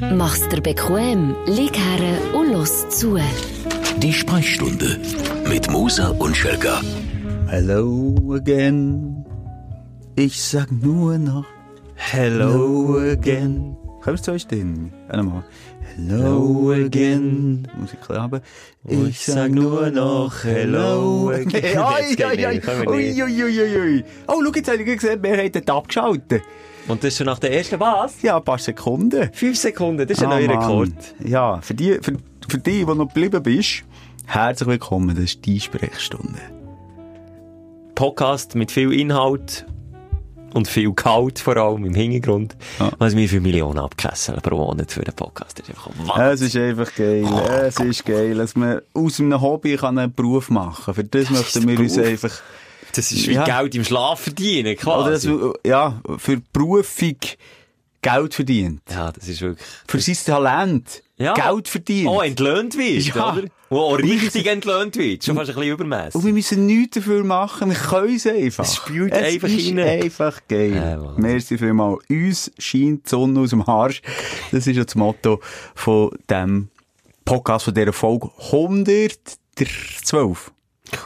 Mach's dir bequem, lieg her und los zu. Die Sprechstunde mit Musa und Schelga. Hello again. Ich sag nur noch Hello again. Können wir zwei Stimmen? Einmal. Hello again. Musik haben. Ich sag nur noch Hello again. Oi, oi, oi. Ui, ui, ui, ui. Oh, schau, jetzt habe ich gesehen, wir haben den abgeschaltet. Und das ist schon nach der ersten was? Ja, ein paar Sekunden. Fünf Sekunden, das ist ein Ah, neuer. Rekord. Ja, für die, für, für die, die noch geblieben bist, herzlich willkommen. Das ist die Sprechstunde. Podcast mit viel Inhalt und viel Kalt vor allem im Hintergrund. Ja. Was wir für Millionen abkesseln pro Monat für den Podcast. Das ist einfach. Es ist einfach geil. Es ist geil, dass man aus einem Hobby kann einen Beruf machen kann. Für das, möchten wir uns Beruf. einfach, Das ist wie Ja. Geld im Schlaf verdienen, oder quasi. man, ja, für Berufung Geld verdient. ja, das ist wirklich... Für sein Talent Ja. Geld verdient. Oh, entlöhnt wird, Ja. oder? Auch richtig entlöhnt wird. Schon fast ein bisschen Und übermässig. wir müssen nichts dafür machen, wir können es einfach. Es spült es einfach ist rein. einfach geil. Ja, Wahnsinn. Merci vielmals. Uns scheint die Sonne aus dem Arsch. Das ist ja das Motto von dem Podcast, von dieser Folge 112.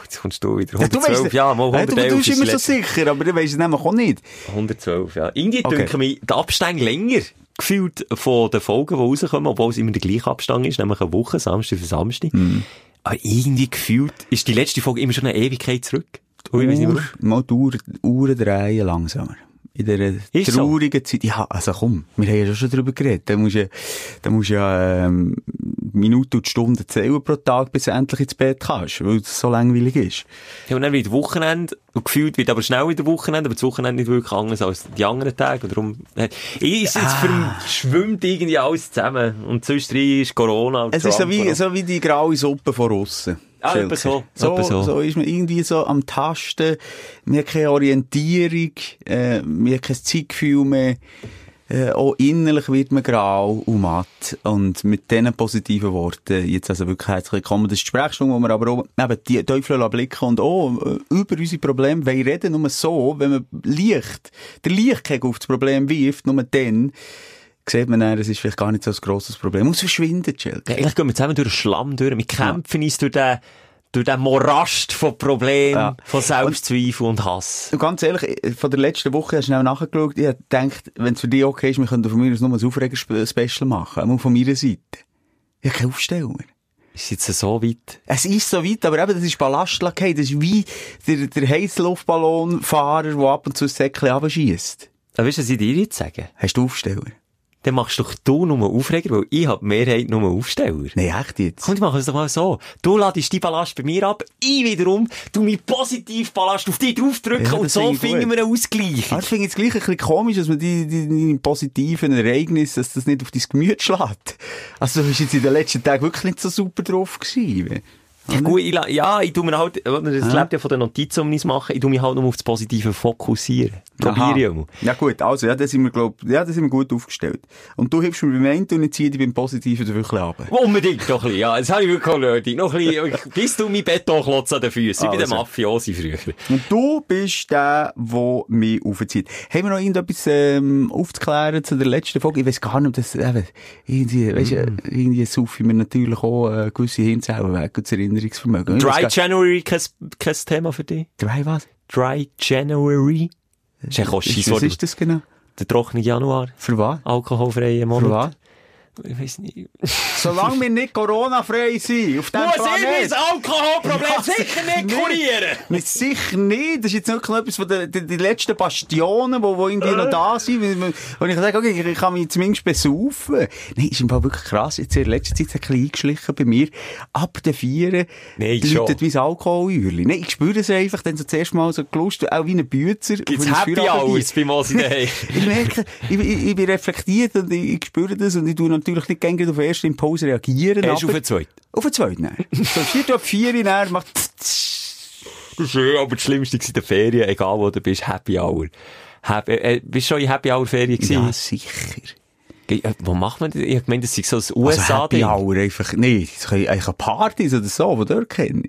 Jetzt kommst du wieder. Ja, du 112, weißt- ja, mal Ja, du, 111 du bist ist immer so sicher, aber du weißt es nämlich auch nicht. 112, ja. Irgendwie Okay. denke ich, der Abstand länger gefühlt von den Folgen, die rauskommen, obwohl es immer der gleiche Abstand ist, nämlich eine Woche, Samstag für Samstag. Mhm. Aber irgendwie gefühlt ist die letzte Folge immer schon eine Ewigkeit zurück. Nicht Uhr, mal die Uhr, Uhren drehen langsamer. In dieser traurigen Zeit. Ja, also komm, wir haben ja schon drüber geredet. Da musst du, ja- da musst du ja, ähm, Minuten und Stunden zählen pro Tag, bis du endlich ins Bett kannst, weil es so langweilig ist. Ja, und dann wieder Wochenende, und gefühlt wird aber schnell wieder Wochenende, aber das Wochenende nicht wirklich anders als die anderen Tage. Und darum, äh, ist jetzt Ah. verschwimmt irgendwie alles zusammen. Und sonst ist Corona Es ist so Trump wie, so wie die graue Suppe von aussen. Ah, etwa so, So, so. so ist man irgendwie so am Tasten. Man hat keine Orientierung, äh, man hat kein Zeitgefühl mehr. Äh, auch innerlich wird man grau und matt. Und mit diesen positiven Worten, jetzt also wirklich herzlich willkommen. Das ist die Sprechstunde, wo wir aber auch eben die Teufel blicken und auch äh, über unsere Probleme wollen reden. Nur so, wenn man Licht, der Lichtkegel auf das Problem wirft, nur dann, sieht man dann, es ist vielleicht gar nicht so ein grosses Problem. Es verschwindet, Schelke. Ja, eigentlich gehen wir zusammen durch den Schlamm durch. Wir kämpfen uns durch den, durch den Morast von Problemen, Ja. von Selbstzweifel und Hass. Und ganz ehrlich, von der letzten Woche hast du schnell nachgeschaut. Ich hab gedacht, wenn es für dich okay ist, wir können von mir aus nur ein Aufreger-Special machen. Einmal von meiner Seite. Ich habe keinen Aufsteller. Ist jetzt so weit? Es ist so weit, aber eben, das ist Ballastlackei. Das ist wie der, der Heizluftballonfahrer, der ab und zu ein Säckchen abschießt. Aber weißt du, was ich dir jetzt sagen? Hast du Aufsteller? Dann machst doch du nur Aufreger, weil ich hab die Mehrheit nur Aufsteller. Nein, echt jetzt? Komm, wir machen es doch mal so. Du ladest die Ballast bei mir ab, ich wiederum, du mit positiv Ballast auf dich draufdrücken Ja, und so finde ich finden wir einen Ausgleich. Aber ich finde es gleich ein bisschen komisch, dass man die, die, die positiven Ereignisse, dass das nicht auf dein Gemüt schlägt. Also, du bist jetzt in den letzten Tagen wirklich nicht so super drauf gewesen. Ja, gut, ich, ja, ich tu mir halt, das Ja. lebt ja von den Notizen, die ich mache, ich tu mich halt nur auf das Positive fokussieren. Probiere ich auch. Ja gut, also, ja, da sind wir, glaub, ja, da sind wir gut aufgestellt. Und du hilfst mir beim einen und ich ziehe dich beim Positiven dafür ein bisschen runter. Unbedingt noch ein bisschen, ja. Das habe ich wirklich nötig. Noch ein bisschen, bis du mein Betonklotz an den Füßen, wie bei den Also. Mafiosi früher. Und du bist der, der mich aufzieht. Haben wir noch irgendetwas, ähm, aufzuklären zu der letzten Folge? Ich weiß gar nicht, ob das, eben, irgendwie, weißt du, irgendwie saufen wir natürlich auch, äh, gewisse Hirnzellen weg, das Erinnerungsvermögen. Ich Dry January, kein, kein Thema für dich? Dry was? Dry January? Das ist Ist, kostisches was ist das genau? Der trockene Januar. Für was? Alkoholfreie Für Monat. was? Ich weiß nicht. Solange wir nicht Corona-frei sind, auf diesem Muss ich Planet. mein Alkoholproblem Ja, sicher nicht kurieren? Nicht, sicher nicht. Das ist jetzt wirklich noch etwas von den, letzten Bastionen, die, die irgendwie noch da sind. Und ich sage, okay, ich kann mich zumindest besaufen. Nein, ist im Fall wirklich krass. Jetzt in der letzten Zeit ein bisschen eingeschlichen bei mir. Ab den Vieren Nein, schon. läutet wie ein Alkoholührli. Nein, ich spüre es einfach, dann so zuerst mal so gelust, auch wie ein Bützer. Gibt's Happy. Hours bei Mosi? Ich merke, ich, ich, ich bin reflektiert und ich, ich spüre das und ich tue natürlich nicht gerne auf den ersten Impuls reagieren. Erst auf den zweiten. Auf den zweiten, nein. So, vier, vier, dann macht Das ist aber das Schlimmste in der Ferien, egal wo du bist, Happy Hour. Happy, äh, bist du schon in Happy Hour Ferien gewesen? Ja, sicher. Äh, Wo macht man das? Ich gemeint, das sei so Also USA-Ding. Happy Hour einfach, nee, können eigentlich Partys oder so, die dort kennen.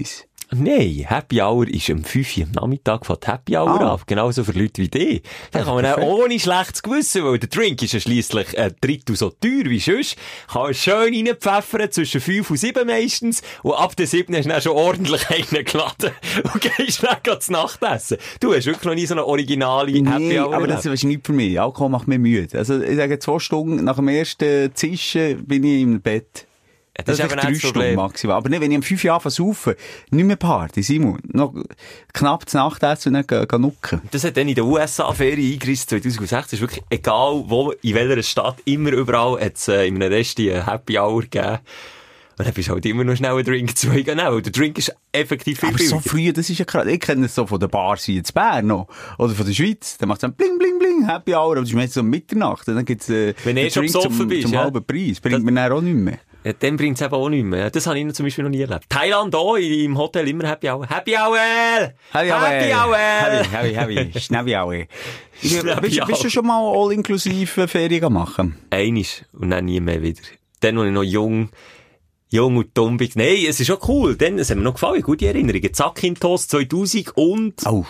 Nein, Happy Hour ist um 5 Uhr am Nachmittag von Happy Hour Ah. an. Genauso für Leute wie dich. Dann kann man auch ohne schlechtes Gewissen, weil der Drink ist ja schliesslich ein Drittel so teuer wie sonst, kann schön reinpfeffern, zwischen 5 und 7 meistens. Und ab der 7 hast du dann schon ordentlich einen geladen. Und gehst dann zu Nachtessen. Du hast wirklich noch nie so eine originale Happy Nee, Hour aber das ist nicht für mich. Alkohol macht mich müde. Also, ich sage, zwei Stunden nach dem ersten Zischen bin ich im Bett. Das Das, ist eben drei Stunden maximal. Aber nicht, wenn ich um fünf Jahre versaufe, nicht mehr Party, Simon. Noch knapp zu Nacht essen und dann gehen- nucken. Das hat dann in der USA-Ferie eingerissen 2006. Es ist wirklich egal, wo, in welcher Stadt, immer überall hat es äh, in einem Rest eine Happy Hour gegeben. Und dann bist du halt immer noch schnell einen Drink zu genau. Der Drink ist effektiv viel Aber so billiger. früh, das ist ja krass. Ich kenne es so von der Bar hier in Bern noch. Oder von der Schweiz. Da macht es dann bling, bling, bling, Happy Hour. Aber das ist meistens so um Mitternacht. Und dann gibt's, äh, Wenn eh schon Drink zum, bist, zum ja. halben Preis. Bringt Das- mir dann auch nicht mehr. Ja, dann bringt es eben auch nicht mehr. Das habe ich zum Beispiel noch nie erlebt. Thailand auch, im Hotel immer Happy Hour. Happy Hour! Happy Hour! Happy Hour! Happy, happy, happy. Schnäppi Hour. Bist, bist du schon mal all-inklusiv Ferien machen? Einisch und dann nie mehr wieder. Dann, als ich noch jung, jung und dumm bin. Nein, es ist schon cool. Dann, es hat mir noch gefallen. Gute Erinnerungen. Zack-Intos 2000 und Oh.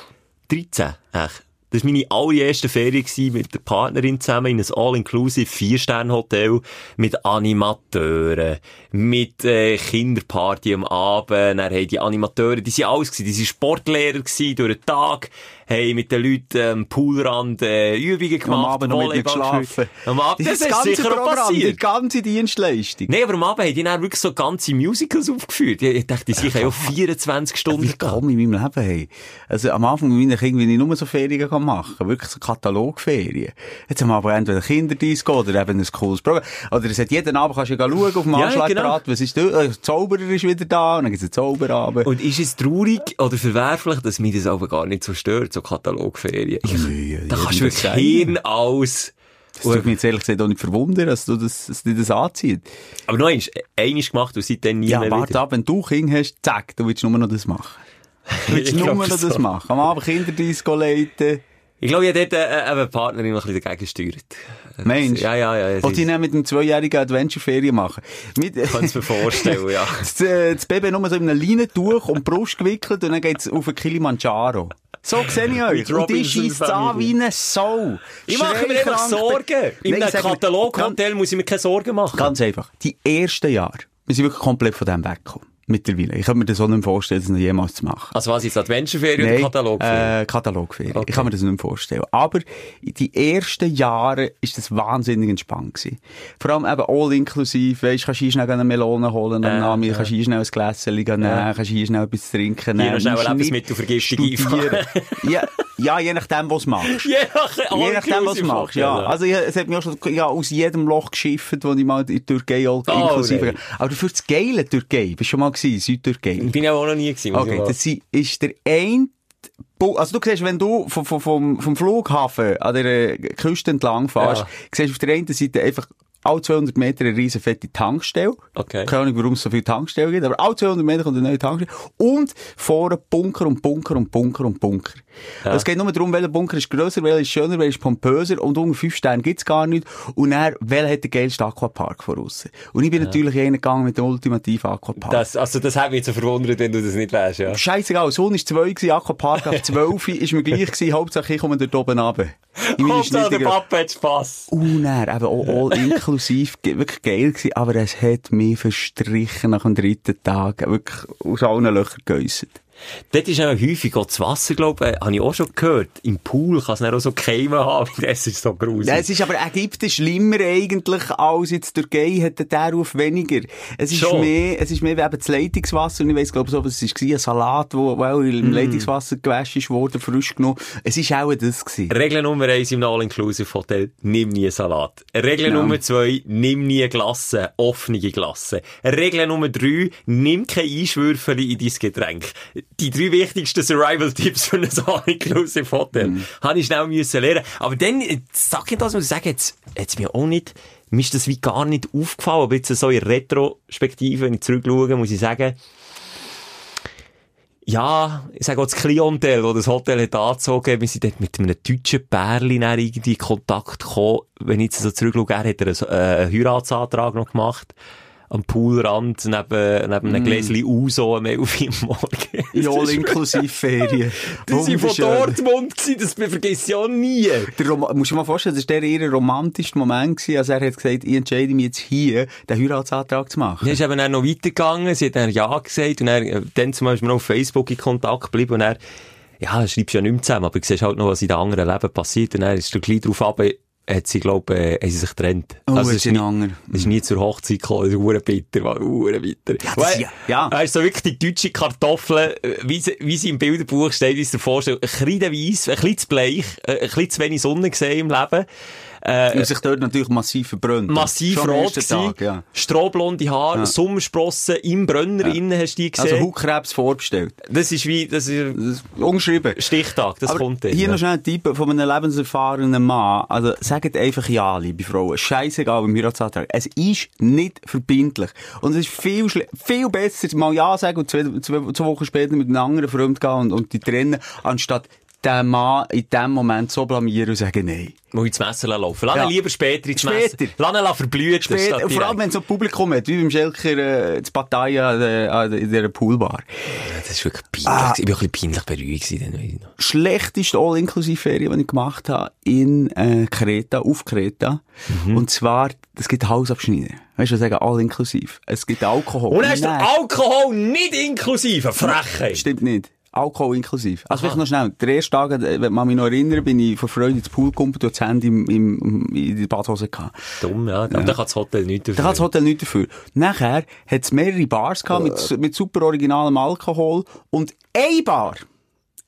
13, echt. Das war meine allererste gewesen, mit der Partnerin zusammen in einem All-Inclusive Vier-Sterne-Hotel mit Animateuren, mit äh, Kinderparty am Abend. Dann haben die Animateure, die sind alles die sind Sportlehrer durch den Tag, haben mit den Leuten am Poolrand äh, Übungen gemacht, Am Abend noch mit geschlafen. Am Abend, das, ist ist sicher auch Programm, die passiert. ganze Dienstleistung. Nein, aber am Abend haben die dann wirklich so ganze Musicals aufgeführt. Ich, dachte, die sind ja 24 Stunden Wie ich in meinem Leben hey. Also am Anfang mit meinen Kindern, wenn ich nur so Ferien kann machen wirklich so Katalogferien. Jetzt haben wir aber entweder Kinderdisco oder eben ein cooles Programm. Oder es hat jeden Abend kannst du ja schauen auf dem Ja, Anschlagdraht, was ist da? Äh, Der Zauberer ist wieder da, und dann gibt's einen Zauberabend. Und ist es traurig oder verwerflich, dass mich das aber gar nicht so stört, so Katalogferien? Ich, Nee, da ja, kannst du das wirklich. Hirn aus. Das tut mich jetzt ehrlich gesagt auch nicht verwundern, dass du das, dass dich das anzieht. Aber noch eins, einiges gemacht und seitdem nie Ja, mehr warte wieder. ab, wenn du Kind hast, zack, du willst nur noch das machen. Du willst nur noch das so. machen. Am Abend Kinderdisco leiten. Ich glaube, ich habe dort äh, äh, eine Partnerin noch ein bisschen dagegen gesteuert. Mensch. Ja, ja, ja. es Und die mit einem zweijährigen Adventure-Ferien machen. Mit, Ich kann es mir vorstellen, ja. das, äh, das Baby nur so in einem Leinentuch um die Brust gewickelt und dann geht's auf den Kilimanjaro. So sehe ich euch. Und schießt an Family. wie eine Sau. Ich mache mir einfach. Sorgen. In einem Kataloghotel muss ich mir keine Sorgen machen. Ganz einfach. Die ersten Jahre, wir sind wirklich komplett von dem weggekommen. Mittlerweile. Ich kann mir das auch nicht vorstellen, das noch jemals zu machen. Also was jetzt Adventure-Ferien oder Katalogferien? Äh, Katalogferien. Okay. Ich kann mir das nicht vorstellen. Aber die ersten Jahre ist das wahnsinnig entspannt gewesen. Vor allem eben all inklusiv. Weisst, kannst hier schnell eine Melone holen am Äh, Nami, ja. kannst hier schnell ein Gläschen nehmen, kannst du hier schnell etwas trinken Hier noch schnell Lebensmittelvergiftung studieren. einfahren. ja, ja, je nachdem, was du machst. Je nach, Je nachdem, was du machst, ja. Also, ich, es hat mich auch schon, ja, aus jedem Loch geschifft, wo ich mal in die Türkei all Oh, inklusive. nein. Aber dafür das geile Türkei. Bist du schon mal gewesen? Südtürkei. Bin ich auch noch nie gewesen. Okay, das ist der ein also du siehst, wenn du vom, vom, vom, Flughafen an der Küste entlang fährst, Ja. siehst auf der einen Seite einfach alle 200 Meter eine riesen fette Tankstelle. Okay. Keine Ahnung, warum es so viele Tankstellen gibt, aber alle 200 Meter kommt eine neue Tankstelle. Und vorne Bunker und Bunker und Bunker und Bunker. Also Es geht nur darum, welcher Bunker ist grösser, welcher ist schöner, welcher ist pompöser und unter 5 Sterne gibt's gar nicht. Und dann, welcher hat den geilsten Aquapark voraus? Und ich bin natürlich einer gegangen mit dem ultimativen Aquapark. Das, also das hat mich jetzt so verwundert, wenn du das nicht weißt, ja. Scheißegal, Sonne war 2 gewesen, Aquapark auf 12, ist mir gleich gewesen, Hauptsache ich komme dort oben runter. Hauptsache, der Papa hat Spass. Und dann, eben all, all inklusiv, wirklich geil gewesen, aber es hat mich verstrichen nach dem dritten Tag, wirklich aus allen Löchern geäussert. Dort ist auch häufig auch das Wasser, glaube ich, habe ich auch schon gehört. Im Pool kann es dann auch so Keime haben, das ist so gruselig. Ja, es ist aber Ägypten schlimmer eigentlich als jetzt Türkei, hat der darauf weniger. Es ist Schon. mehr, es ist mehr wie eben das Leitungswasser, und ich weiss, glaube so, was es war, ein Salat, wo, wo auch Mm. im Leitungswasser gewaschen worden, frisch genommen. Es ist auch das gewesen. Regel Nummer eins im All-Inclusive Hotel, nimm nie Salat. Regel Ja. Nummer zwei, nimm nie Glasse, offene Glasse. Regel Nummer drei, nimm kein Einschwürfeli in dein Getränk. Die drei wichtigsten Survival-Tipps für ein All-Inclusive Hotel. Mhm. Habe ich schnell müssen lernen. Aber dann, äh, sag ich das, muss ich sagen, jetzt, jetzt mir auch nicht, mir ist das wie gar nicht aufgefallen, aber jetzt so in Retrospektive, wenn ich zurückschaue, muss ich sagen, ja, ich sage auch das Klientel, das das Hotel hat angezogen, wir sind dort mit einem deutschen Pärchen irgendwie in Kontakt gekommen. Wenn ich jetzt so zurückschaue, er hat er einen, äh, einen Heiratsantrag noch gemacht. Am Poolrand neben, neben einem Gläschen Uso am 11 Uhr morgen. Ja, inklusive Ferien. Die waren von. Dortmund, gewesen, das ich auch nie. Der Rom musst du dir mal vorstellen, das war der ihr romantischste Moment gewesen, als er hat gesagt, ich entscheide mich jetzt hier, den Heiratsantrag zu machen. Ja, ist eben dann noch weitergegangen, sie hat dann Ja gesagt und er, äh, dann zum Beispiel noch auf Facebook in Kontakt geblieben und er, ja, schreibst ja nicht mehr zusammen, aber du siehst halt noch, was in den anderen Leben passiert und er ist du gleich drauf ab, hat sie, glaube äh, haben sie sich getrennt. Oh, also, es ist, nie, ist nie zur Hochzeit gekommen, das ist hure bitter, war bitter. Ja, das- ja, ja. Er ist so wirklich die deutsche Kartoffel, äh, wie sie, wie sie im Bilderbuch steht, wie es dir vorstellt, ein Kreidenweiss, ein bisschen zu bleich, äh, ein bisschen zu wenig Sonne gesehen im Leben. Äh, Und sich dort natürlich massiv verbrannt. massiv Schon rot Tag, ja. strohblonde Haare, Ja. Sommersprossen im Brenner innen, hast du die gesehen? Also Hautkrebs vorbestellt. das ist wie, das ist Das ist ungeschrieben. Stichtag, das Aber kommt dann. hier ja. noch schnell ein Tipp von einem lebenserfahrenen Mann. Also, sagt einfach ja, liebe Frauen. Scheißegal beim Heiratsantrag. Es ist nicht verbindlich. Und es ist viel, viel besser, mal ja sagen und zwei, zwei, zwei Wochen später mit einem anderen Freund gehen und, und die trennen, anstatt den Mann in dem Moment so blamieren und sagen nein. Muss ins Messer laufen. Lass Ja. lieber später ins Später. Messer. Lass ihn verblühen. Später, vor allem, wenn so ein Publikum hat, wie beim Schelker, äh, an der, an der, in dieser Poolbar. Das ist wirklich peinlich. Ah. Ich war ein bisschen peinlich berührt. gewesen, schlechteste All-Inklusiv-Ferien, die ich gemacht habe, in äh, Kreta, auf Kreta. Mhm. Und zwar, es gibt Hausabschneider. Weißt du, was sagen, All-Inklusiv. Es gibt Alkohol. Und hast du Alkohol nicht inklusive? Frechheit. Stimmt nicht. Alkohol inklusiv. Also vielleicht noch schnell. Der erste Tag, äh, wenn man mich noch erinnern, bin ich vor Freude ins Pool gekommen und das Handy im, im, in die Badhose gehabt. Dumm, ja. Aber da kann das Hotel nichts dafür. Da hat das Hotel nichts dafür. Nachher hat es mehrere Bars gehabt mit, mit super originalem Alkohol und eine Bar,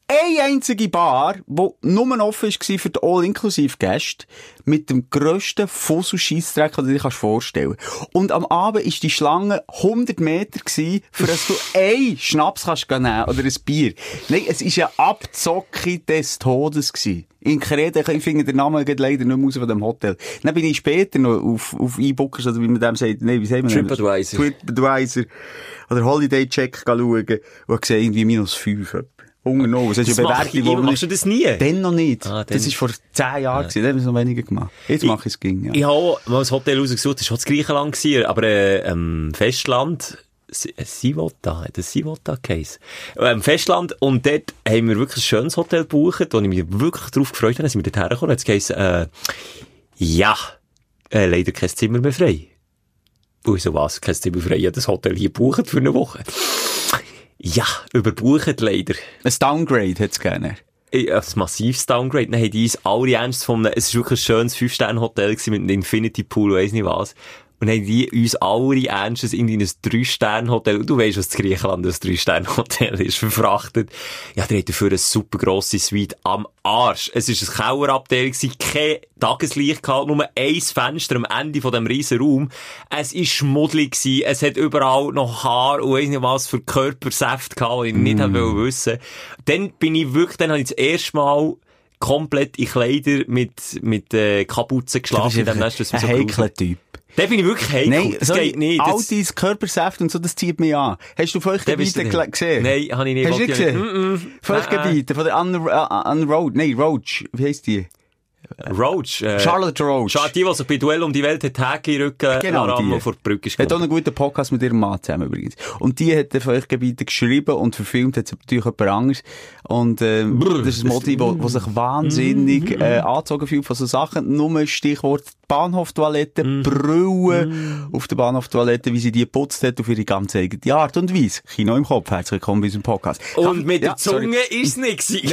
eine einzige Bar, die nur offen war für die All-Inklusiv-Gäste, mit dem grössten Fussel-Scheissdreck, den du dir kannst vorstellen Und am Abend war die Schlange 100 Meter gewesen, für dass du ein Schnaps kannst nehmen oder ein Bier. Nein, es war eine Abzocke des Todes gewesen. In Kreta, ich finde den Namen geht leider nicht mehr raus von dem Hotel. Dann bin ich später noch auf, auf E-Bookers, oder wie man dem sagt, nein, wie sagt man? TripAdvisor. TripAdvisor. Oder Holiday Check schauen und gesehen, irgendwie minus 5. Hunger noch. Das ist Das eine ich immer. die Machst du das nie? Dann noch nicht. Ah, das ist vor 10 Jahren gewesen. Dann haben wir es noch weniger gemacht. Jetzt mache ich es ging, ja. Ich habe mal ein Hotel rausgesucht, das war das Griechenland, gewesen, aber äh, ähm, Festland, Si- äh, Sivota, hat das Sivota geheißen? Ähm, Festland, und dort haben wir wirklich ein schönes Hotel gebucht, wo ich mich wirklich darauf gefreut habe, dass wir dort herkommen. Jetzt geheißen, äh, ja, äh, leider kein Zimmer mehr frei. Und so was, kein Zimmer frei, ich habe das Hotel hier gebucht für eine Woche. Ja, überbucht leider. Ein Downgrade hätte es gerne. Ein massives Downgrade. Dann haben die uns alle ernst von einem, es war wirklich ein schönes Fünf-Sterne-Hotel mit einem Infinity Pool, weiss nicht was. Und haben die uns alle ernstens in ein Drei-Sterne-Hotel, und du weißt, was das Griechenland ein Drei-Sterne-Hotel ist, verfrachtet. Ja, der hat dafür eine super grosse Suite am Arsch. Es war ein Kauerabteil, kein Tageslicht gehabt, nur ein Fenster am Ende von dem riesen Raum. Es war schmuddelig gewesen, es hat überall noch Haar und weiss nicht was für Körpersäfte gehabt, die ich nicht mm. wissen. Dann bin ich wirklich, dann habe ich das erste Mal komplett in Kleider mit, mit, äh, Kapuze geschlafen, in dem Nest, ein wir so brauchen. heikler Typ. Da bin ich wirklich heikel. Nein, das sorry, geht nicht. All Das, dein Körpersäft und so, das zieht mich an. Hast du Feuchtgebiete gesehen? Nein, habe ich nicht. Hast du nicht gesehen? Mm, mm. Feuchtgebiete von der Anne, äh, Anne Road, nein, Roach, wie heisst die? Roach. Äh, Charlotte Roach. Schade, die, die sich bei Duell um die Welt hat den Rücken Genau, die. vor die Brücke ist Hat auch einen guten Podcast mit ihrem Mann zusammen übrigens. Und die hat den Feuchtgebiete geschrieben und verfilmt hat sie natürlich jemand anderes. Und ähm, das ist ein Modi, wo, wo sich wahnsinnig äh, angezogen fühlt von so Sachen. Nur Stichwort Bahnhoftoilette, Brüllen auf der Bahnhoftoilette, wie sie die geputzt hat auf ihre ganz eigene Art und Weise. Kino im Kopf, herzlich willkommen bei unserem Podcast. Und mit Ja, der Zunge sorry. ist es nicht gewesen.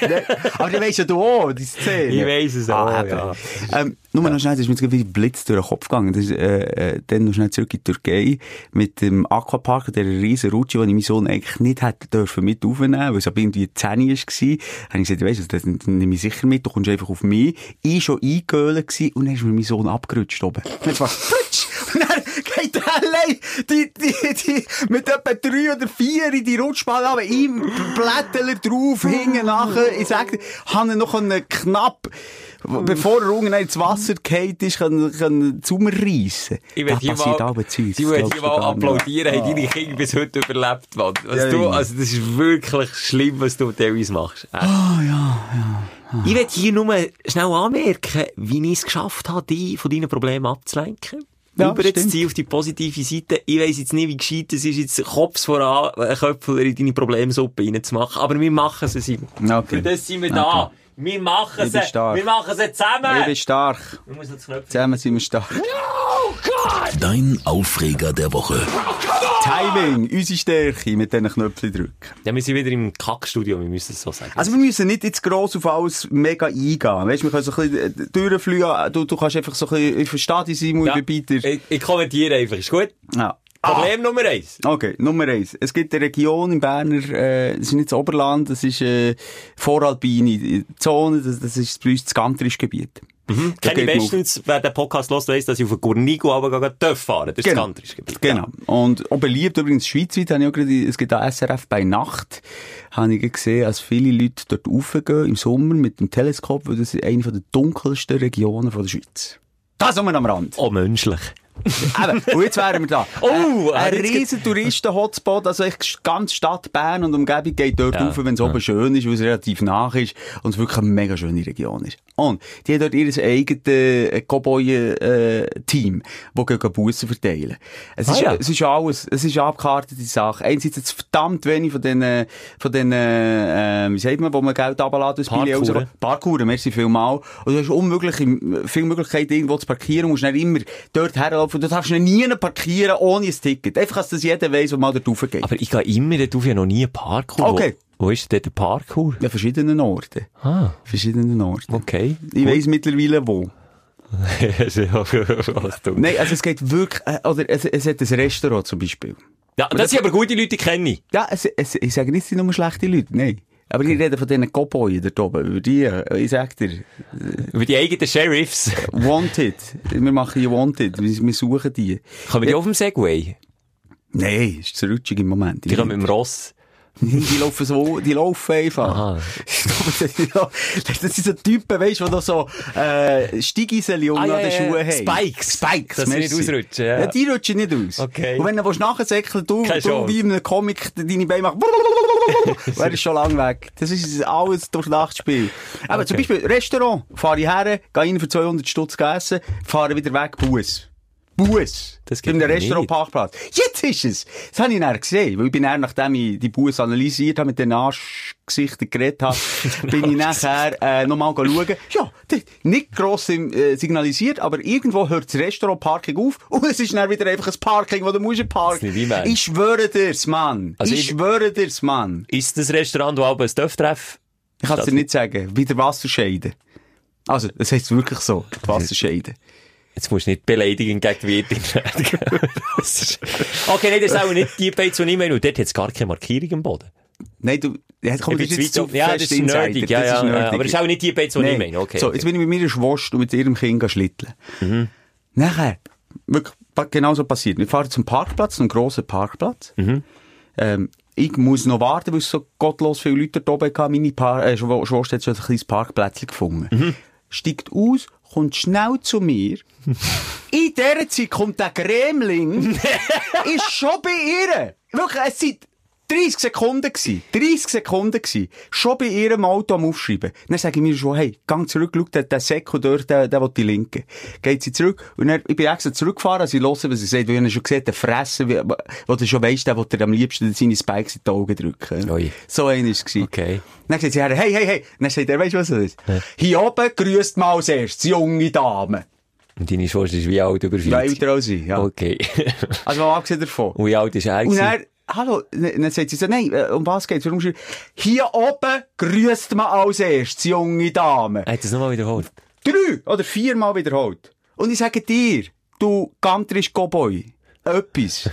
Nein, nein. Aber du weisst ja du auch, die Szene. Ich weiss es auch, Ah, eben. ja. Ähm, nur noch schnell, das ist mir jetzt wie Blitz durch den Kopf gegangen. Das ist, äh, äh, dann noch schnell zurück in die Türkei mit dem Aquapark, der riesen Rutsche, den ich meinen Sohn eigentlich nicht hätte dürfen mit aufnehmen, weil es aber irgendwie 10 war. Habe ich gesagt, weisst du, das nehme ich sicher mit, du kommst einfach auf mich. Ich schon eingehöhlt und dann ist mir mein Sohn abgerutscht oben. Und dann war flutsch! Und dann geht der allein, die, die, die, mit etwa drei oder vier in die Rutschbahn runter, ihm Blättler drauf, hinten nachher. Ich sag dir, habe noch einen knapp, bevor er unten ins Wasser gefallen ist, können, können zu mir reissen. Ich will hier mal, Zeit. ich will hier mal applaudieren, haben deine Kinder bis heute überlebt, Mann. Was Ja, du, also das ist wirklich schlimm, was du teilweise machst. Ah, ja, ja. Ich will hier nur schnell anmerken, wie ich es geschafft habe, dich von deinen Problemen abzulenken. Ja, über jetzt stimmt. zieh auf die positive Seite. Ich weiss jetzt nicht, wie gescheit es ist, jetzt Kopf voran, einen Köpfler in deine Problemsuppe reinzumachen. Aber wir machen es, Simon. Okay. Für das sind wir da. Wir machen Ich bin sie. stark. Wir machen sie zusammen. Ich bin stark. Ich muss. Zusammen sind wir stark. Dein Aufreger der Woche. Timing, unsere Stärke mit diesen Knöpfchen drücken. Ja, wir sind wieder im Kackstudio, wir müssen es so sagen. Also wir müssen nicht jetzt gross auf alles mega eingehen. Weißt, wir können so ein bisschen äh, durchfliegen. Du, du kannst einfach so ein bisschen, ich verstehe dich, Simon, ja, ich bin ich, ich kommentiere einfach, ist gut? Ja. Problem Nummer eins. Okay, Nummer eins. Es gibt eine Region im Berner, äh, das ist nicht das Oberland, das ist äh, voralpine Zone, das, das ist bei uns das Gantrischgebiet. Mhm. Kenne bestens, wer den Podcast hört, weiss, dass ich auf den Gurnigo fahren darf. Das ist Genau. das Kantrischgebiet. Genau. Und auch beliebt übrigens schweizweit, habe ich auch gerade, es gibt auch SRF bei Nacht, habe ich gesehen, als viele Leute dort raufgehen im Sommer mit dem Teleskop, weil das ist eine der dunkelsten Regionen von der Schweiz. Das sind wir am Rand. Oh, menschlich. Eben, und jetzt wären wir da. Oh, äh, ein äh, jetzt riesen Touristen-Hotspot, also echt ganz Stadt Bern und Umgebung geht dort Ja, wenn es oben schön ist, weil es relativ nach ist und es wirklich eine mega schöne Region ist. Und die haben dort ihr eigenes äh, Cowboy-Team, das gegen Bussen verteilen. Es Ah, ist, ja. es ist alles, es ist abgekartete Sache. Einerseits jetzt verdammt wenig von den, äh, von den, äh, wie sagt man, wo man Geld runterlässt, das Billy Parkouren. raus- Parkouren, merci vielmal. Und du hast unmögliche, viele Möglichkeiten, irgendwo zu parkieren, musst dann immer dort herlaufen. Du darfst nie parkieren ohne ein Ticket. Einfach, dass das jeder weiss, wo mal dort raufgeht. Aber ich gehe immer dort auf, ja noch nie Parkour. Okay. Wo, wo ist denn der Parkour? Ja, verschiedenen Orten. Ah, Verschiedenen Orten. okay. Ich weiss mittlerweile wo. Nein, also es geht wirklich, äh, oder es, es hat ein Restaurant zum Beispiel. Ja, das sind aber gute Leute, die kenne ich. Ja, es, es, ich sage nicht, es sind nur schlechte Leute, nein. Aber ich rede von diesen Cowboys dort oben, über die, äh, ich sag dir, Über die eigenen Sheriffs. Wanted. Wir machen hier Wanted, wir, wir suchen die. Kommen die auf dem Segway? Nein, ist zu rutschig im Moment. Die kommen mit dem Ross. Die laufen so, die laufen einfach. Aha. das sind so Typen, weißt du, die noch so, äh, Steigiseli Ah, ja, den ja, Schuhen ja. haben. Spikes. Spikes, Dass sie nicht ausrutschen, ja. Ja, die rutschen nicht aus. Okay. Und wenn du nachsäckeln du, Keine du Chance. wie in einem Comic deine Beine machst, wäre schon lang weg. Das ist alles durch Nachtspiel. Aber zum Okay. Beispiel, Restaurant, fahre ich her, gehe rein für 200 Stutz essen, fahre wieder weg, Bus. Bus. Das Bei geht einem nicht. Restaurant-Parkplatz. Jetzt ist es. Das habe ich dann gesehen. Weil ich bin dann, nachdem ich die Bus analysiert habe, mit den Arschgesichtern geredet habe, bin ich nachher, äh, nochmal schauen. Ja, nicht gross äh, signalisiert, aber irgendwo hört das Restaurant-Parking auf und es ist dann wieder einfach ein Parking, wo du musst parken. Nicht. Ich schwöre dir's, Mann. Also ich, ich- schwöre dir's, Mann. Ist das Restaurant, wo aber ein Dörftreff? Ich kann es dir Das- nicht sagen. Wie der Wasserscheide. Also, das heisst wirklich so. Wasserscheide. Jetzt musst du nicht beleidigend gegen die Wirtin okay, nein, das ist auch nicht die Beiz, die ich meine. Und dort hat es gar keine Markierung im Boden. Nein, du, ja, komm, das ist zu jetzt weit- ja, das ist nerdig, ja, ja, ja, aber das ist auch nicht die Beiz, die ich meine. Okay, so, okay. jetzt bin ich mit meiner Schwester und mit ihrem Kind schlitteln. Mhm. Nachher, wirklich, genau so passiert. Wir fahren zum Parkplatz, einen grossen Parkplatz. Mhm. Ähm, ich muss noch warten, weil es so gottlos viele Leute da oben hatten. Meine pa äh, Schw- Schwester hat schon ein kleines Parkplätzchen gefunden. Mhm. Steigt aus, kommt schnell zu mir. In dieser Zeit kommt der Gremling, ist schon bei ihr. Wirklich, es sind 30 Sekunden gsi. 30 Sekunden gsi. Schon bei ihrem Auto am Aufschreiben. Dann sage ich mir schon, hey, gang zurück, schau, der, der Säcko dort, der, der will die Linke. Geht sie zurück, und dann, ich bin extra zurückgefahren, als ich höre, was sie sagt, weil ich schon gesehen, der Fressen, wo du schon weisst, der will dir am liebsten seine Spikes in die Augen drücken. Ui. So einer ist es. Okay. Dann sagt sie, her, hey, hey, hey. Dann sagt er, weisst du, was das ist? Hier oben grüßt mal als erstes, junge Dame. Und deine Schwester ist wie alt über Ja, 40? älter als ich, ja. Okay. Also, mal abgesehen davon. Und wie alt ist er Und gewesen? Hallo, dann sagt sie so, nein, äh, um was geht's? Warum Hier oben grüßt man als erstes, junge Dame. Er hat das nochmal wiederholt. Drei oder viermal wiederholt. Und ich sage dir, du gantrisch Cowboy, etwas.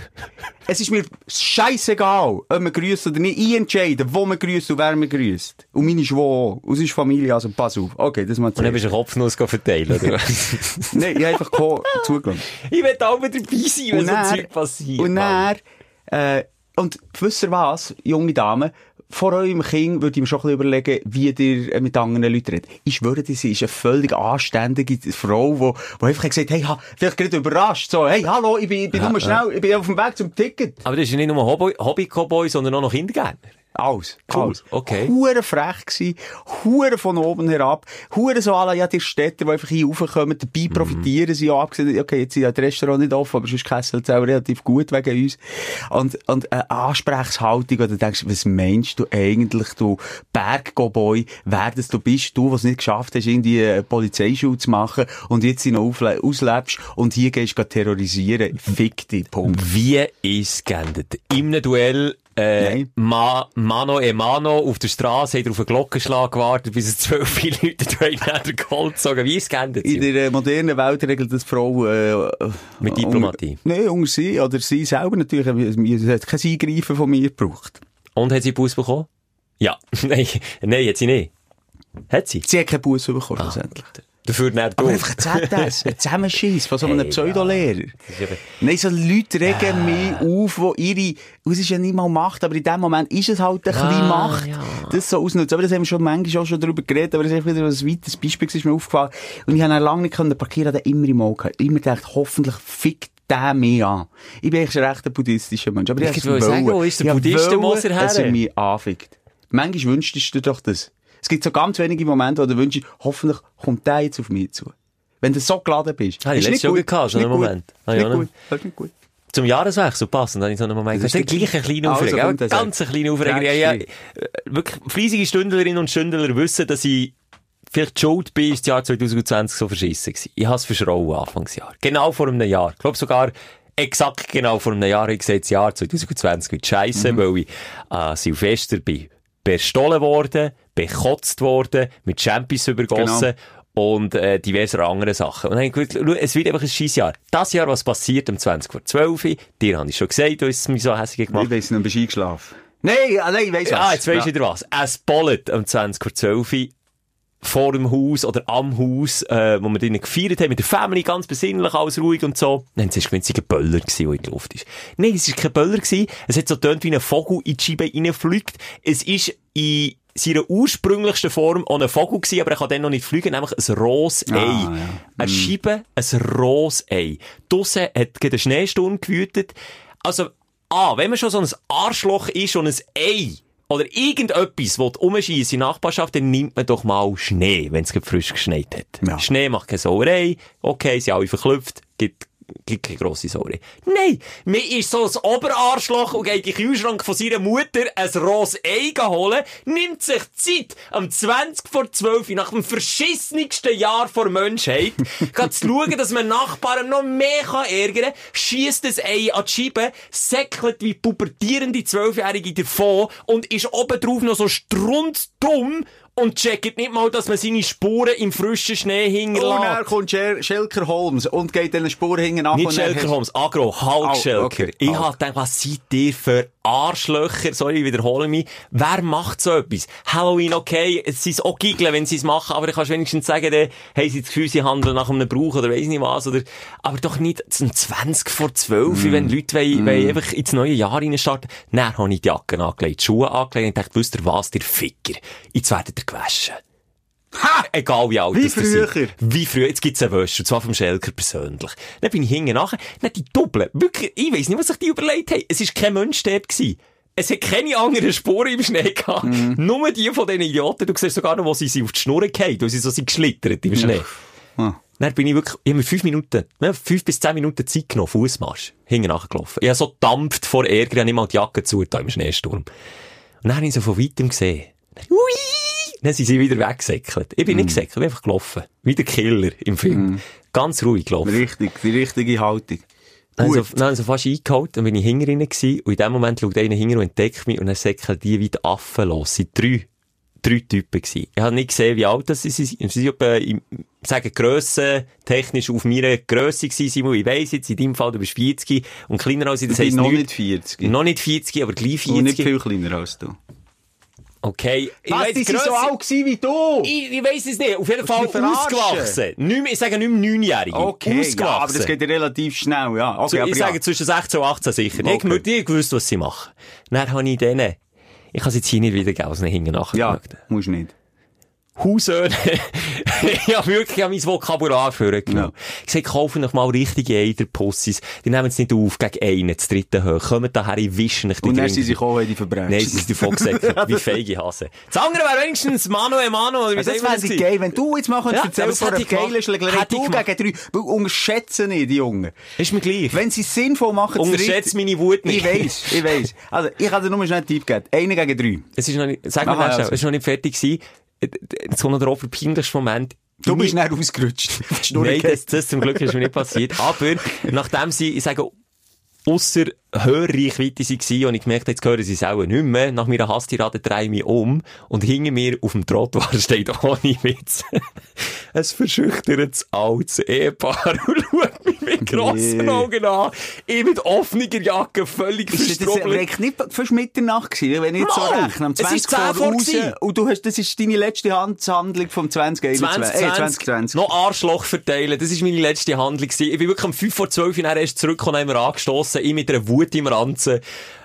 es ist mir scheißegal, ob man grüßt oder nicht. Ich entscheide, wo man grüßt und wer man grüßt. Und meine. Und es ist Familie, also pass auf. Okay, das mal Und dann bist du einen Kopfnuss verteilen, oder? Nein, ich einfach zugelassen. ich will auch wieder dabei sein, wenn so Zeug passiert. Und dann, äh, und wisst ihr was, junge Damen, vor eurem Kind würde ich mir schon ein bisschen überlegen, wie ihr äh, mit anderen Leuten redet. Ich schwöre, dir, sie ist eine völlig anständige Frau, die, die einfach gesagt hey, ha, vielleicht gerade überrascht, so, hey, hallo, ich bin, ich bin nur schnell, ich bin auf dem Weg zum Ticket. Aber das ist ja nicht nur Hobby- Hobby-Cowboy, sondern auch noch Kindergärtner. Alles. Cool, Alles. okay. Hure frech gsi, hure von oben herab, hure so alle, ja, die Städter, die einfach hier raufkommen, dabei Mhm. profitieren sie ja, abgesehen, okay, jetzt sind ja die Restaurants nicht offen, aber sonst kesselt es auch relativ gut wegen uns. Und, und eine Ansprechhaltung, du denkst, was meinst du eigentlich, du Berggoboy, wer das du bist, du, was nicht geschafft hast, irgendwie eine Polizeischule zu machen und jetzt sie noch auslebst und hier gehst du terrorisieren. Fick dich, Punkt. Wie ist? In einem Duell, äh. Ma, Mano e Mano auf der Straße, hat auf einen Glockenschlag gewartet, bis es zwölf Leute durch den Gold gezogen. Wie es geendet? In der äh, modernen Welt regelt das die Frau, äh, Mit Diplomatie. Nein, unter sie, oder sie selber natürlich. Es hat kein Eingreifen von mir gebraucht. Und hat sie Bus bekommen? Ja. Nein, nein, hat sie nicht. Hat sie? Sie hat keinen Buß bekommen, Ah. Dafür nicht Aber einfach ein ZS, ein Zusammenschiss von so einem Hey, Pseudolehrer. eben- Nein, so Leute Ah. regen mich auf, die ihre, es ist ja nicht mal Macht, aber in dem Moment ist es halt ein bisschen Ah, Macht, ja. das so ausnutzen. Aber das haben wir schon manchmal auch schon darüber geredet, aber das ist wieder ein weiteres Beispiel, das ist mir aufgefallen. Und ich habe dann lange nicht parkieren, hatte immer im Auge. Immer gedacht, hoffentlich fickt der mich an. Ich bin eigentlich ein recht buddhistischer Mensch. Aber ich, Ich wollte sagen, wo ist der Buddhist, wollen, Moser, her? dass er mich anfickt. Manchmal wünschst du dir doch das. Es gibt so ganz wenige Momente, wo du wünschst, hoffentlich kommt der jetzt auf mich zu. Wenn du so geladen bist. Ich Ist letztes Jahr gut. gehabt, nicht einen gut. Moment. Ah, Ist nicht ne? gut. Das ist nicht gut. Zum Jahreswechsel passend, habe ich so einen Moment. Das ist gleich ein kleiner Also, Aufreger. komm, Also, ganz ein kleiner Aufreger. Sag's Ja, ja, äh, wirklich, fleissige Stündlerinnen und Stündler wissen, dass ich vielleicht schuld bin, ist das Jahr 2020 so verschissen gewesen. Ich habe es verschrauen Anfangsjahr. Genau vor einem Jahr. Ich glaube sogar, exakt genau vor einem Jahr ich gesagt, das Jahr 2020 wird Mhm. scheisse, weil ich äh, Silvester bin bestohlen worden, bekotzt worden, mit Champions übergossen. Genau. Und äh, diverse andere Sachen. Und dann habe ich schau, es wird einfach ein scheiß Jahr. Das Jahr, was passiert am 20 vor 12, dir habe ich schon gesagt, du hast es mir so hässlich gemacht. Ich weiss nicht, bist du eingeschlafen? Nein, ah, nein, ich weiss was. Ah, jetzt weisst du Ja. wieder was. Es bollet am 20 vor 12 vor dem Haus oder am Haus, äh, wo wir drinnen gefeiert haben, mit der Family, ganz besinnlich, alles ruhig und so. Nein, es war ein Böller, gewesen, der in die Luft ist. Nein, es war kein Böller. Gewesen. Es hat so tönt wie ein Vogel in die Scheibe reinfliegt. Es ist in seiner ursprünglichsten Form auch ein Vogel gewesen, aber er kann dann noch nicht fliegen, nämlich ein Rosei. Ah, ja. Eine Scheibe, ein Rosei. Draussen hat gerade ein Schneesturm gewütet. Also, ah, wenn man schon so ein Arschloch ist und ein Ei, oder irgendetwas, das umschießt in die Nachbarschaft, dann nimmt man doch mal Schnee, wenn es frisch geschneit hat. Ja. Schnee macht keine Sauerei, okay, sind alle verklüpft, gibt, gibt keine grosse Sauerei. Nein, mir ist so ein Oberarschloch und geht in den Kühlschrank von seiner Mutter ein rohes Ei holen, nimmt sich Zeit, am 20 vor 12 Uhr, nach dem verschissenigsten Jahr vor Menschheit, geht zu schauen, dass man Nachbarn noch mehr kann ärgern kann, schießt das Ei an die Scheibe, säckelt wie pubertierende Zwölfjährige davon und ist obendrauf noch so strunzdumm und checkt nicht mal, dass man seine Spuren im frischen Schnee Und dann hinterlässt. kommt Scher Schelker Holmes und geht den Spur hinten nach. Nicht Schelker Holmes, Agro, Hulk Oh, Schelker. okay, Ich Hulk. hab gedacht, was seid ihr für Arschlöcher? Sorry, ich wiederhole mich. Wer macht so etwas? Halloween, okay, es sind auch Giggeln, wenn sie es machen, aber ich kannst wenigstens sagen, dann haben sie das Gefühl, sie handeln nach einem Brauch oder weiss nicht was, oder, aber doch nicht zum 20 vor 12, Mm. wenn Leute wollen, wollen einfach ins neue Jahr reinstarten. Dann habe ich die Jacken angelegt, die Schuhe angelegt und dachte, wisst ihr was, ihr Ficker? Jetzt werdet ihr gewaschen. Ha! Egal wie alt Wie das früher. Wie früher. Jetzt gibt's eine Wäsche, und zwar vom Schelker persönlich. Dann bin ich hinten nachher, dann die Doppel. Wirklich, ich weiss nicht, was sich die überlegt haben. Es ist kein Mensch dort gewesen. Es hat keine anderen Spuren im Schnee gehabt. Mhm. Nur die von diesen Idioten. Du siehst sogar noch, wo sie sich auf die Schnur gefallen, weil sie so sind geschlittert im Schnee. Ah. Dann bin ich wirklich, ich habe mir fünf Minuten, fünf bis zehn Minuten Zeit genommen, Fußmarsch, hinten nachgelaufen. Ich habe so dampft vor Ärger, ich habe nicht mal die Jacke zu, da im Schneesturm. Und dann habe ich so von weitem gesehen. Ui! Dann sind sie wieder weggesäckelt. Ich bin nicht gesäckelt, ich bin einfach gelaufen. Wie der Killer im Film. Ganz ruhig gelaufen. Richtig, die richtige Haltung. Dann Gut. habe ich so, dann habe ich so fast eingeholt, dann bin ich hinter ihnen gewesen, und in dem Moment schaut einer hinter und entdeckt mich, und dann säckelt die wie die Affen los. Es sind drei, drei Typen gewesen. Ich habe nicht gesehen, wie alt das sie sind. Sie sind etwa, sagen, Grösse, technisch auf meiner Grösse gewesen, Simon. Ich weiss jetzt, in deinem Fall, du bist 40 und kleiner als ich, das Ich heisst noch nicht 40. Noch nicht 40, aber gleich 40. Und nicht viel kleiner als du. Okay. Ich Was, die sind so alt wie du? Ich, ich weiss es nicht. Auf jeden Fall ausgewachsen. Nicht mehr, ich sage nicht mehr Neunjährige. Okay, ausgewachsen. ja, aber das geht relativ schnell, ja. Okay, So, ich ja. sage zwischen 16 und 18 sicher. Okay. Ich habe die gewusst, was sie machen. Dann habe ich denen, ich kann es jetzt hier nicht wiedergeben, also hinten nachher Ja, musst nicht. Hausöhne, ich habe wirklich an mein Vokabular vorgenommen. Ich gesagt, kaufen noch mal richtige Eiderpussis. Die nehmen es nicht auf gegen einen, das dritte hoch. Kommen daher, ich wischen nicht die Und dann sind sie gekommen, die verbrannt. Nein, sie sind davon gesagt, wie feige Hase. Das andere wäre wenigstens Mano e Mano, oder wie Ja, sagen das wäre geil, wenn du jetzt mal Ja, könntest aber erzählen von einer geilen gemacht. Schlägerei, du gegen drei, weil unterschätzen nicht, die Jungen. Ist mir gleich. Wenn sie sinnvoll machen, Unterschätze meine Wut nicht. Ich weiss, ich weiss. Also, ich kann dir nur schnell einen Tipp geben. Einer gegen drei. Es ist noch nicht, sag schnell, also. es ist noch nicht fertig gewesen. So noch der peinlichste Moment. Du bist Nicht- ausgerutscht. Nein, das, das zum Glück ist mir nicht passiert. Aber, nachdem sie, ich sage, ausser Hörreichweite waren und ich gemerkt habe, jetzt hören sie es auch nicht mehr, nach meiner Hasstirade drehe ich mich um und hinter mir auf dem Trottoir steht ohne Witz ein verschüchtertes altes Ehepaar und schaut mich mit grossen Nee. Augen an. Ich mit offener Jacke, völlig Ist das direkt nicht fast Mitternacht gewesen, wenn ich jetzt so rechne? Am Es ist 20 10 vor vor raus, und du hast, das ist deine letzte Handhandlung vom 2021. 2020, Äh, 2020. noch Arschloch verteilen. Das war meine letzte Handlung. gewesen. Ich bin wirklich um 5 vor 12 Uhr erst zurück und haben wir angestossen. Ich mit einer Wut im Ranzen.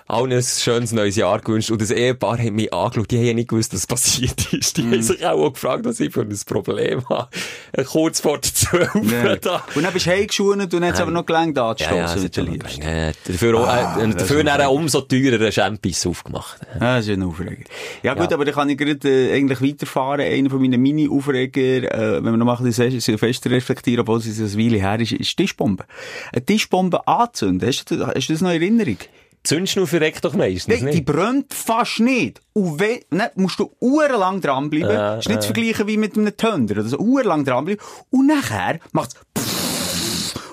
Allen ein schönes neues Jahr gewünscht. Und das Ehepaar hat mich angeschaut. Die haben ja nicht gewusst, was passiert ist. Die Mhm. haben sich auch, auch gefragt, was ich für ein Problem habe. Äh, Kurz vor der 12 Ja. da. Und dann bist du heimgeschonen und es aber noch gelangt du schon noch liebst. gegangen. Ja, Dafür, Ah, äh, dafür dann umso teureren Champis aufgemacht. Ah, das ist ein Aufreger. Ja gut, Ja. aber dann kann ich gerade äh, eigentlich weiterfahren. Einer von meinen Mini-Aufreger, äh, wenn wir noch mal ein bisschen Silvester reflektieren, obwohl es eine Weile her ist, ist Tischbombe. Eine Tischbombe anzünden, hast du, hast du das noch in Erinnerung? Zündschnur verreckt doch meistens, Nein, die nicht? brennt fast nicht. Und wenn, dann musst du uhrenlang dranbleiben. Äh, ist nicht zu vergleichen wie mit einem Tönder oder so. Uhrenlang dranbleiben. Und nachher macht's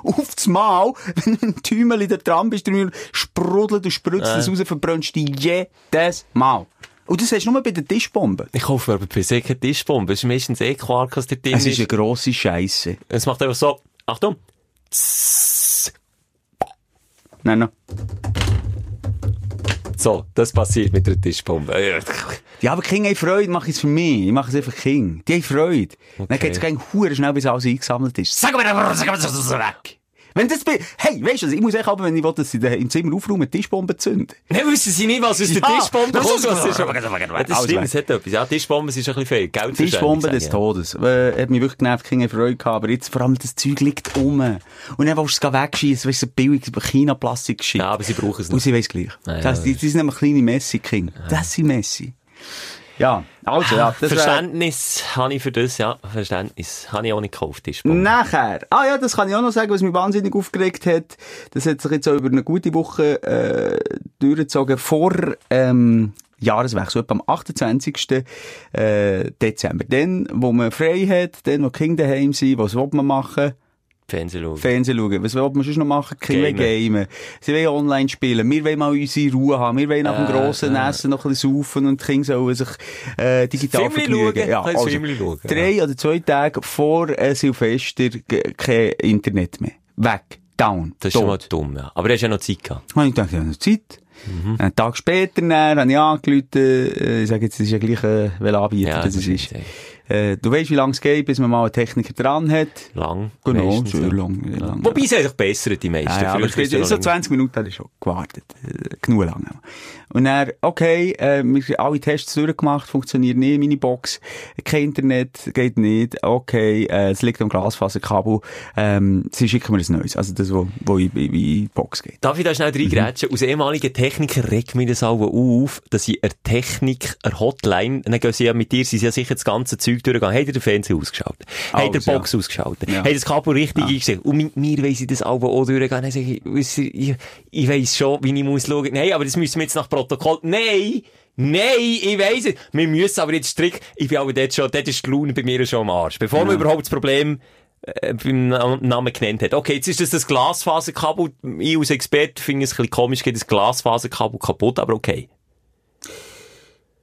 auf das Mal, wenn du ein Tümel da dran bist, dann sprudelt und spritzt das raus, verbrennst du jedes Mal. Und das hast du nur bei den Tischbomben. Ich kaufe mir aber se keine Tischbombe. Es ist meistens eh Quark, was da drin Es ist. eine grosse Scheisse. Es macht einfach so, Achtung. Zzzz. Nein, no. So, das passiert mit der Tischbombe. Ja. Aber Kinder haben Freude, mache ich es für mich. Ich mache es einfach King. Die haben Freude. Dann Okay. geht es gegen Huren schnell, bis alles eingesammelt ist. Sag mir, sag mir, das weg. Wenn das, hey, weißt du, ich muss echt aber, wenn ich will, dass sie da im Zimmer aufräumen, Tischbomben zünden. Nein, wissen Sie nicht, was aus der Ja, Tischbombe das kommt? ist- Was ist ja, das stimmt, es hat etwas. Ja, Tischbombe ist ein bisschen viel. Geld Tischbomben des Todes. Äh, hat mich wirklich genervt, Kinder haben Freude gehabt, aber jetzt vor allem das Zeug liegt um. Und dann willst du es wegschießen, weißt du, so billig China-Plastik Ja, aber sie brauchen es Und nicht. sie weiss gleich. Ja, ja, das, die, die sind nämlich kleine Messi-King. Das sind Messi. Ja, also, ja. Das wär- Verständnis habe ich für das, ja. Verständnis. Habe ich auch nicht gekauft. Nachher, ah ja, das kann ich auch noch sagen, was mich wahnsinnig aufgeregt hat. Das hat sich jetzt auch über eine gute Woche äh, durchgezogen vor ähm, Jahreswechsel, etwa am 28. Äh, Dezember. Dann, wo man frei hat, dann, wo die Kinder daheim sind, was will man machen? Fernsehen schauen. Fernsehen schauen. Was will man sonst noch machen? Wollen Gamen. gamen. Sie wollen online spielen. Wir wollen mal unsere Ruhe haben. Wir wollen nach dem Äh, grossen äh. Essen noch ein bisschen saufen und die Kinder sollen sich äh, digital vergnügen. schauen. Ja, also, schauen, drei oder zwei Tage vor äh, Silvester kein Internet mehr. Weg. Down. Das ist schon mal dumm, ja. Aber du hast ja noch Zeit gehabt. Ich dachte, ich habe noch Zeit. Mhm. Einen Tag später dann, habe ich angerufen, äh, ich sage jetzt, es ist ja gleich, äh, welcher Anbieter Ja, das das ist. Äh, du weißt, wie lange es geht, bis man mal einen Techniker dran hat. Lang. Genau, sehr lang. Sehr lang Wobei, sie haben sich bessert, die meisten. Ja, ja, aber es geht, es so noch 20 Minuten habe ich schon gewartet. Äh, genug lange. Und dann, okay, äh, wir haben alle Tests durchgemacht, funktioniert nicht, meine Box. Kein Internet, geht nicht. Okay, äh, es liegt am Glasfaserkabel. Ähm, sie schicken mir ein neues. Also das, wo, wo in, in, die Box geht. Darf ich da schnell reingrätschen? Als ehemaliger Techniker regt mich das auch auf, dass ich eine Technik, eine Hotline, dann gehen sie ja mit dir, sie sind ja sicher das ganze Zeug durchgegangen. Habt ihr den Fernseher ausgeschaltet? Habt ihr Alles, die Box ausgeschaltet? Ja. Habt ihr das Kabel richtig eingestellt? Und mit mir weiss ich das auch auch sage ich, ich, ich weiss schon, wie ich muss schauen. Nein, aber das müssen wir jetzt nach Protokoll. Nein! Nein, ich weiss es. Wir müssen aber jetzt strikt, ich bin aber dort schon, dort ist die Laune bei mir schon am Arsch. Bevor man überhaupt das Problem äh, beim Na- Namen genannt hat. Okay, jetzt ist das das Glasfaserkabel. Ich als Experte finde es ein bisschen komisch, geht das Glasfaserkabel kaputt, aber okay.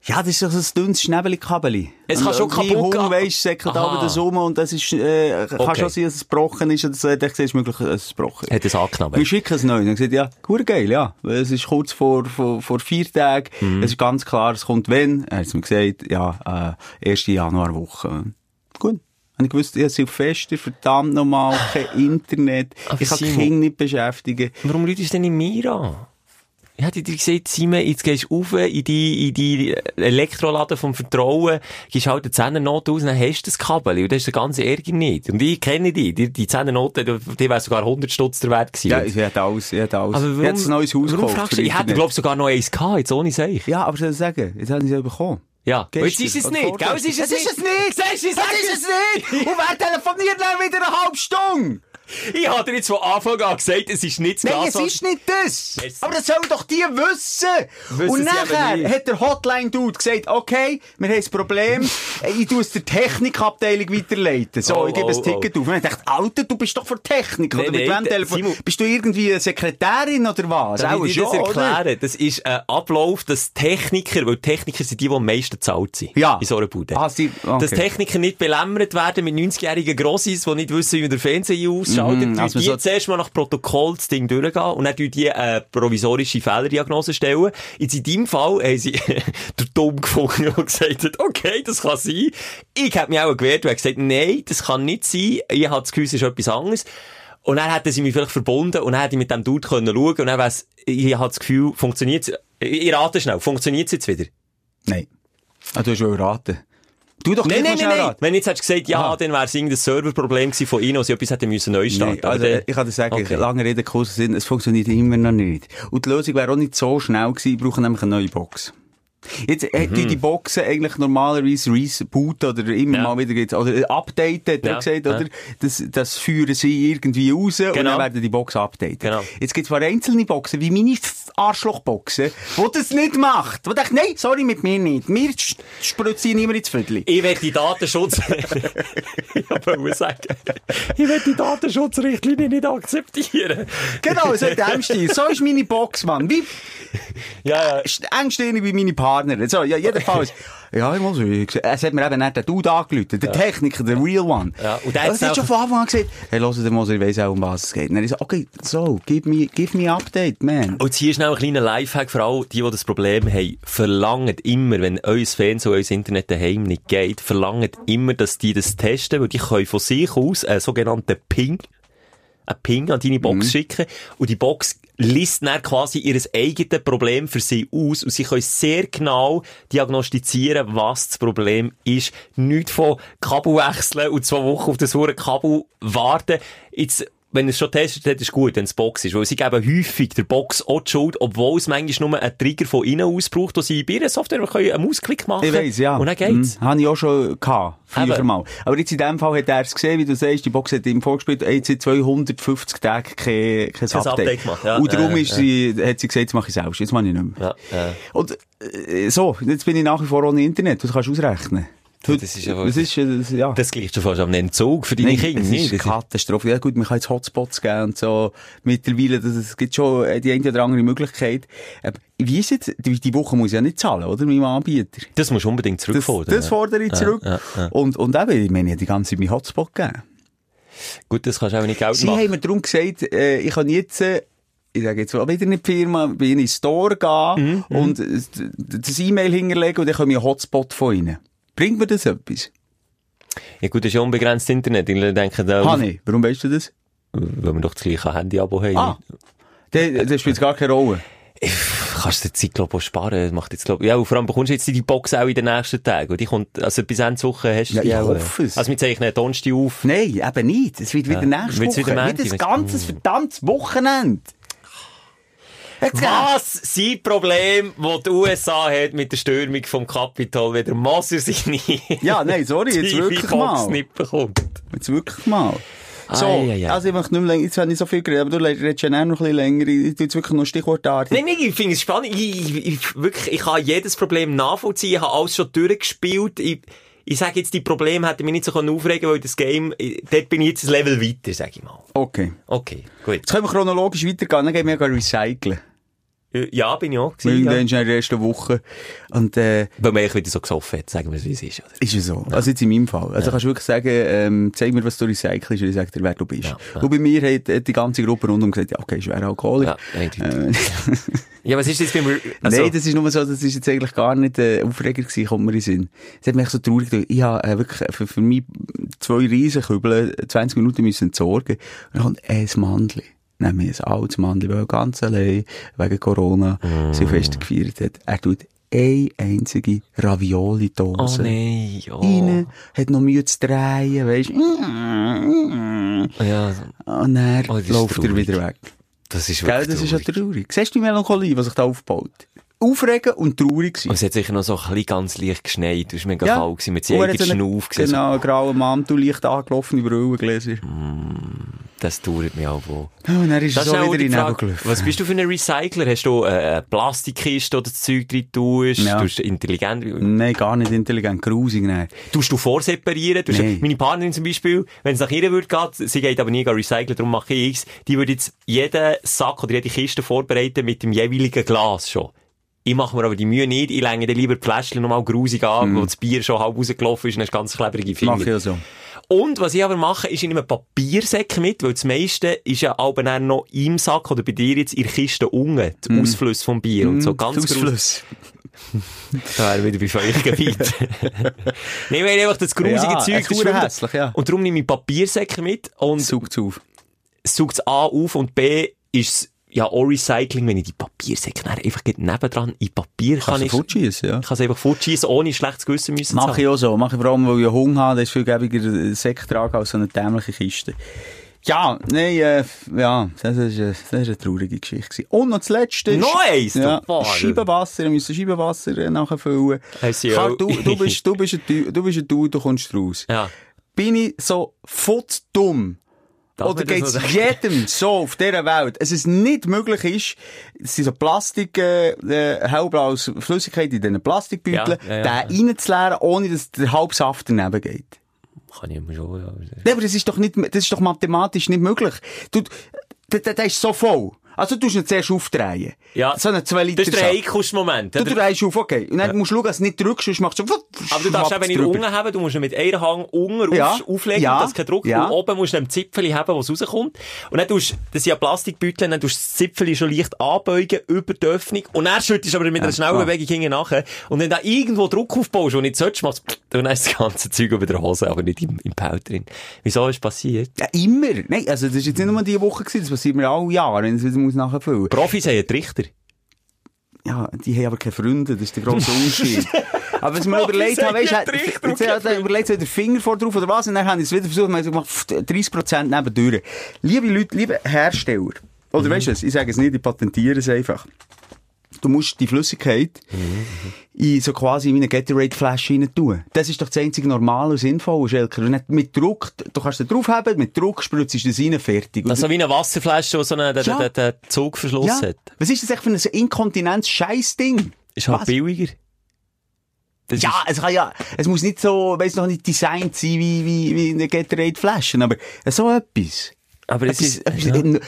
Ja, das ist doch ein dünnes Schnäbeli-Kabeli. Es kann schon Wie kaputt Hund, gehen. weisst, säckelt aber das um und das ist, äh, kann Okay. schon sein, dass es gebrochen ist oder so. Ich sehe, es ist möglich, dass es gebrochen ist. Hat es Wir angenommen. schicken es neu. Dann gesagt, ja, cool geil, ja. Es ist kurz vor, vor, vor vier Tagen. Mhm. Es ist ganz klar, es kommt wenn. Er hat mir gesagt, ja, äh, 1. Januarwoche. Gut. Und ich wusste, ich habe Silvester, verdammt nochmal, kein Internet. Ich kann die Simon- Kinder nicht beschäftigen. Warum ruft es denn nicht mir an? Ich hätte dir gesagt, Simon, jetzt gehst du rauf in die, in die Elektroladen vom Vertrauen, gehst halt die Zehnernote aus, dann hast du das Kabel. Und das ist der ganze Ärger nicht. Und ich kenne die. Die, die Zehnernote, die, wäre sogar 100 Stutz der Wert gewesen. Ja, ich hätte alles, ich hätte alles. aber ich hätte ein neues Haus warum gekauft. Ich hätte, glaube sogar noch eins gehabt, jetzt ohne Seich. Ja, aber soll ich sagen, jetzt haben sie es bekommen. Ja. Und jetzt Gestern ist es nicht, gell? Es ist es Es ist es nicht! Sag ist es nicht! Und wer telefoniert dann wieder eine halbe Stunde? Ich habe dir jetzt von Anfang an gesagt, es ist nicht das Nein, es Glashaus- ist nicht das. Merci. Aber das sollen doch die wissen. Wissen Und nachher hat der Hotline-Dude gesagt, okay, wir haben ein Problem, ich tue es der Technikabteilung weiterleiten. So, Oh, ich gebe oh, ein Ticket auf. Und ich dachte, Alter, du bist doch für Technik. Nein, oder mit wem telefon Bist du irgendwie eine Sekretärin oder was? Darf ich dir das oder? erklären? Das ist ein Ablauf, dass Techniker, weil Techniker sind die, die am meisten bezahlt sind. Ja. In so einer Bude. Ah, sie, okay. Dass Techniker nicht belämmert werden mit 90-jährigen Grossis, die nicht wissen, wie man den Fernseher ausschaltet. Mhm, Mhm, also die so- zuerst mal nach Protokoll das Ding durchgehen und dann die eine provisorische Fehlerdiagnose stellen. Jetzt in deinem Fall haben sie den dumm gefunden und gesagt, hat, okay, das kann sein. Ich habe mich auch gewehrt und gesagt, nein, das kann nicht sein. Ich habe das Gefühl, es ist etwas anderes. Und dann hätten sie mich vielleicht verbunden und dann hätte ich mit dem Dude können schauen und dann weiss, ich habe das Gefühl, funktioniert es, ich rate schnell, funktioniert es jetzt wieder? Nein. Ah, du hast wohl raten. Du doch Nein, nein, nein, nein. Wenn jetzt hättest du gesagt, ja, Aha. dann wäre es irgendein Serverproblem gewesen von ihnen, sie etwas hätten müssen neu starten. Nein, also, dann- ich kann dir sagen, Okay. lange Rede, kurzer Sinn, es funktioniert immer noch nicht. Und die Lösung wäre auch nicht so schnell gewesen, ich brauche nämlich eine neue Box. Jetzt äh, Mhm. die die Boxen eigentlich normalerweise rebooten oder immer Ja. mal wieder geht's, oder äh, updaten, hat er Ja, gesagt, ja. oder? Das, das führen sie irgendwie raus und Genau. dann werden die Boxen updaten. Genau. Jetzt gibt's zwar einzelne Boxen, wie meine Arschlochboxen, wo das nicht macht. Wo denkt, nein, sorry, mit mir nicht. Mir spritzt sie niemand ins Viertel. Ich will die Datenschutz... ich wollte sagen, ich will die Datenschutzrichtlinie nicht akzeptieren. Genau, so in dem Stil. So ist meine Box, Mann. Wie Ja, ja. eng stehen ich bei meinen Partnern. So, ja, jedenfalls. ja, ich muss, es hat mir eben nicht der Dude angerufen, der Techniker, der Real One. Ja, und der Er hat schon von Anfang an gesagt, hey, hört der Moser, ich weiss auch, um was es geht. Und dann ich so, okay, so, give me, give me update, man. Und jetzt hier schnell ein kleiner Lifehack für alle, die, die das Problem haben. Verlangt immer, wenn euer Fernsehen, euer Internet daheim nicht geht, verlangt immer, dass die das testen, weil die können von sich aus einen sogenannten Ping, einen Ping an deine Box schicken und die Box liest dann quasi ihr eigenes Problem für sie aus und sie können sehr genau diagnostizieren, was das Problem ist. Nicht von Kabel wechseln und zwei Wochen auf das hure Kabel warten. Jetzt wenn es schon testet hat, ist gut, wenn es Box ist. Weil sie geben häufig der Box auch die Schuld, obwohl es manchmal nur einen Trigger von innen aus braucht, wo sie bei ihrer Software können einen Mausklick machen Ich weiss, ja. Und dann geht's. Mhm. Habe ich auch schon gehabt. Früher Eben. mal. Aber jetzt in dem Fall hat er es gesehen, wie du sagst, die Box hat ihm vorgespielt, er hat seit 250 Tagen kein, kein, Kein Update gemacht, ja. Und darum Äh, ist sie, hat sie gesagt, jetzt mache ich selbst, jetzt mache ich nicht mehr. Ja, ja. Und, äh, so, jetzt bin ich nach wie vor ohne Internet, das kannst du ausrechnen. Du, das ist ja das ist, das, ja. Das gleicht schon fast am Entzug für deine Nein, Kinder, das ist eine Katastrophe. Ja gut, man kann jetzt Hotspots geben und so. Mittlerweile, das, es gibt schon äh, die eine oder andere Möglichkeit. Aber wie ist jetzt, die, die Woche muss ich ja nicht zahlen, oder? Meinem Anbieter. Das musst du unbedingt Das, zurückfordern. das fordere ich zurück. ja, ja. Und, und eben, ich meine, die ganze Zeit meinen Hotspot gegeben. Gut, das kannst du auch nicht Geld Sie machen. haben mir darum gesagt, äh, ich kann jetzt, äh, ich sage jetzt wieder in die Firma, bin in den Store gehen Mhm, und äh, das E-Mail hinterlegen und dann komme ich einen Hotspot von ihnen. Bringt mir das etwas? Ja gut, das ist ja unbegrenzt Internet. Ich denke, da, Hanni, warum weißt du das? weil wir doch das gleiche Handy-Abo haben. Ah, das, spielt gar keine Rolle. Kannst du die Zeit, glaube ich, sparen. Das macht jetzt, glaub, ja, und vor allem bekommst du jetzt die Box auch in den nächsten Tagen. Und die kommt, also bis Ende Woche hast du Ja, die ich auch. hoffe es. Also wir zeichnen Donnerstag auf. Nein, eben nicht. Es wird wieder nächste wird's Woche. wieder Wieder, ein ganzes verdammtes Wochenende. Was sind Probleme, die die USA hat mit der Stürmung vom Kapitol, wenn der Moser sich nie Ja, nein, sorry, jetzt wirklich mal. nicht bekommt? Jetzt wirklich mal. So, Ei, ei, ei. also ich möchte nicht mehr länger, jetzt habe ich so viel geredet, aber du redest ja noch ein bisschen länger. Ich tue jetzt wirklich noch Stichwortartig. Nein, nein, ich finde es spannend. Ich, ich, ich, wirklich, ich kann jedes Problem nachvollziehen. Ich habe alles schon durchgespielt. Ich, ich sage jetzt, die Probleme hätten mich nicht so können aufregen weil das Game, dort bin ich jetzt ein Level weiter, sage ich mal. Okay. Okay, gut. Jetzt können wir chronologisch weitergehen, dann gehen wir ja recyceln. Äh, Ja, bin ich auch. gewesen, Ja. in der ersten Woche. Und, äh, Weil man wieder so gesoffen hat, sagen wir es, wie es ist. Oder? ist es so. Also jetzt in meinem Fall. Also kannst du wirklich sagen, ähm, zeig mir, was du recycelst, und ich sag dir, wer du bist. Ja, ja. Und bei mir hat, die ganze Gruppe rundum gesagt, ja, okay, schwer Alkoholiker. Ja. Äh, Ja, was ist das beim... Also, Nein, das ist nur so, das ist jetzt eigentlich gar nicht äh, Aufreger gewesen, kommt mir in den Sinn. Es hat mich so traurig gemacht. Ich habe äh, wirklich für, für mich zwei Riesenkübel 20 Minuten müssen entsorgen. Und dann kommt ein Mandel. Nämlich ein altes Mann, der ganz allein wegen Corona Silvester gefeiert hat. Er tut eine einzige Oh Ravioli-Dose nein, oh. rein, hat noch Mühe zu drehen, weisst Ja, Und dann Oh, läuft er traurig. wieder weg. das ist Gell, wirklich das ist ja traurig. traurig. Siehst du die Melancholie, die sich da aufbaut? Aufregen und traurig sein. Und es hat sicher noch so ein bisschen ganz leicht geschneit. Du war mega Ja. kalt gewesen, mit er so eigenen einen- Schnauf. Genau, einen grauen Mantel, leicht angelaufene Brillengläser. Das dauert mich auch wohl. Und dann ist Das so ist auch wieder in Nebel gelaufen. was bist du für ein Recycler? Hast du äh, eine Plastikkiste, du das Zeug drin tust? Ja. Tust du intelligent? Nein, gar nicht intelligent, grusig, nein. Tust du vorseparieren? Tust Nee. du, meine Partnerin zum Beispiel, wenn es nach ihr würde gehen, sie geht aber nie recyceln, darum mache ich es, die würde jetzt jeden Sack oder jede Kiste vorbereiten mit dem jeweiligen Glas schon. Ich mache mir aber die Mühe nicht, ich länge dann lieber die Fläschchen nochmal grusig an, wo das Bier schon halb rausgelaufen ist und hast ganz klebrige Finger. Mach ich ja so. Und was ich aber mache, ist, ich nehme Papiersäcke mit, weil das meiste ist ja aber dann noch im Sack oder bei dir jetzt in der Kiste unten, die Ausflüsse vom Bier und so ganz Mhm. Das grusig. Ausfluss. Da wären wir wieder bei Feuchtgebiet. Nehmen wir einfach das grusige Ja, Zeug. es ist das schwimmt- hässlich, ja. Und darum nehme ich Papiersäcke mit und Saugt auf. saugt es A auf und B ist es ja auch Recycling, wenn ich die Papiersäcke dann einfach nebendran in Papier kann Kannst ich, ja. ich kann einfach fortschießen, ohne schlechtes Gewissen müssen Mach zu ich auch so. Mach ich vor allem, weil ich Hunger habe, das ist viel gäbiger einen Sekt tragen als so eine dämliche Kiste. Ja, nein, äh, ja, das ist, äh, das ist eine traurige Geschichte. gewesen. Und noch das Letzte. Noch eins, Ja. Scheibenwasser, wir müssen Scheibenwasser äh, nachfüllen. Karl, du, du bist, du bist ein, Du- du bist ein Du, du kommst raus. Ja. Bin ich so futzdumm? Oder geht's so sagen? jedem so auf dieser Welt, dass es nicht möglich ist, es sind so Plastik, äh, äh, hellblaues Flüssigkeit in diesen Plastikbeuteln, Ja, ja, ja. den reinzuleeren, ohne dass der halbe Saft daneben geht. Kann ich immer schon, ja. Nee, aber das ist doch nicht, das ist doch mathematisch nicht möglich. Du, der, der, der ist so voll. Also du musst ihn zuerst aufdrehen. Ja. So einen 2 Liter Das ist der heikelste Moment. Du drehst auf, okay. Und dann musst du schauen, dass du nicht drückst, sonst machst du so, Aber du darfst schwappt's eben nicht unten haben, du musst ihn mit einer Hand unten Ja. auf, auflegen, Ja. dass kein Druck Ja. Und oben musst du einen Zipfel haben, wo es rauskommt. Und dann tust das sind ja Plastikbeutel, dann tust du das Zipfel schon leicht anbeugen über die Öffnung. Und dann schüttest du aber mit einer schnellen klar. Bewegung hinten nachher. Und wenn du da irgendwo Druck aufbaust, und nicht sollst, machst du, das ganze Zeug über der Hose, aber nicht im, im Pelt drin. Wieso ist passiert? Ja, immer. Nein, also das ist jetzt nicht nur diese Woche gewesen, das passiert mir alle Jahre, wenn es muss muss. Profis haben einen Trichter. Ja, die haben aber keine Freunde, das ist der grosse Unterschied. aber was ich mir überlegt habe, haben einen du, jetzt hat er überlegt, den Finger vor drauf oder was, und dann habe ich es wieder versucht, habe gemacht, pff, 30% nebendurch. Liebe Leute, liebe Hersteller, oder Mhm. weisst du was, ich sage es nicht, ich patentiere es einfach. Du musst die Flüssigkeit in so quasi wie eine Gatorade-Flasche rein tun. Das ist doch das einzige normale und sinnvolle, Schelker. Und nicht mit Druck, du kannst da draufhaben, mit Druck spritzt du das rein, fertig. Und Also wie eine Wasserflasche, die so einen, den, Ja. den, den Zugverschluss ja. hat. Was ist das echt für ein Inkontinenz-Scheiß-Ding? Ist halt Was? billiger. Das Ja, ist, es kann ja, es muss nicht so, weiss noch nicht designt sein wie, wie, wie eine Gatorade-Flasche, aber so etwas. aber es ist, etwas, ja.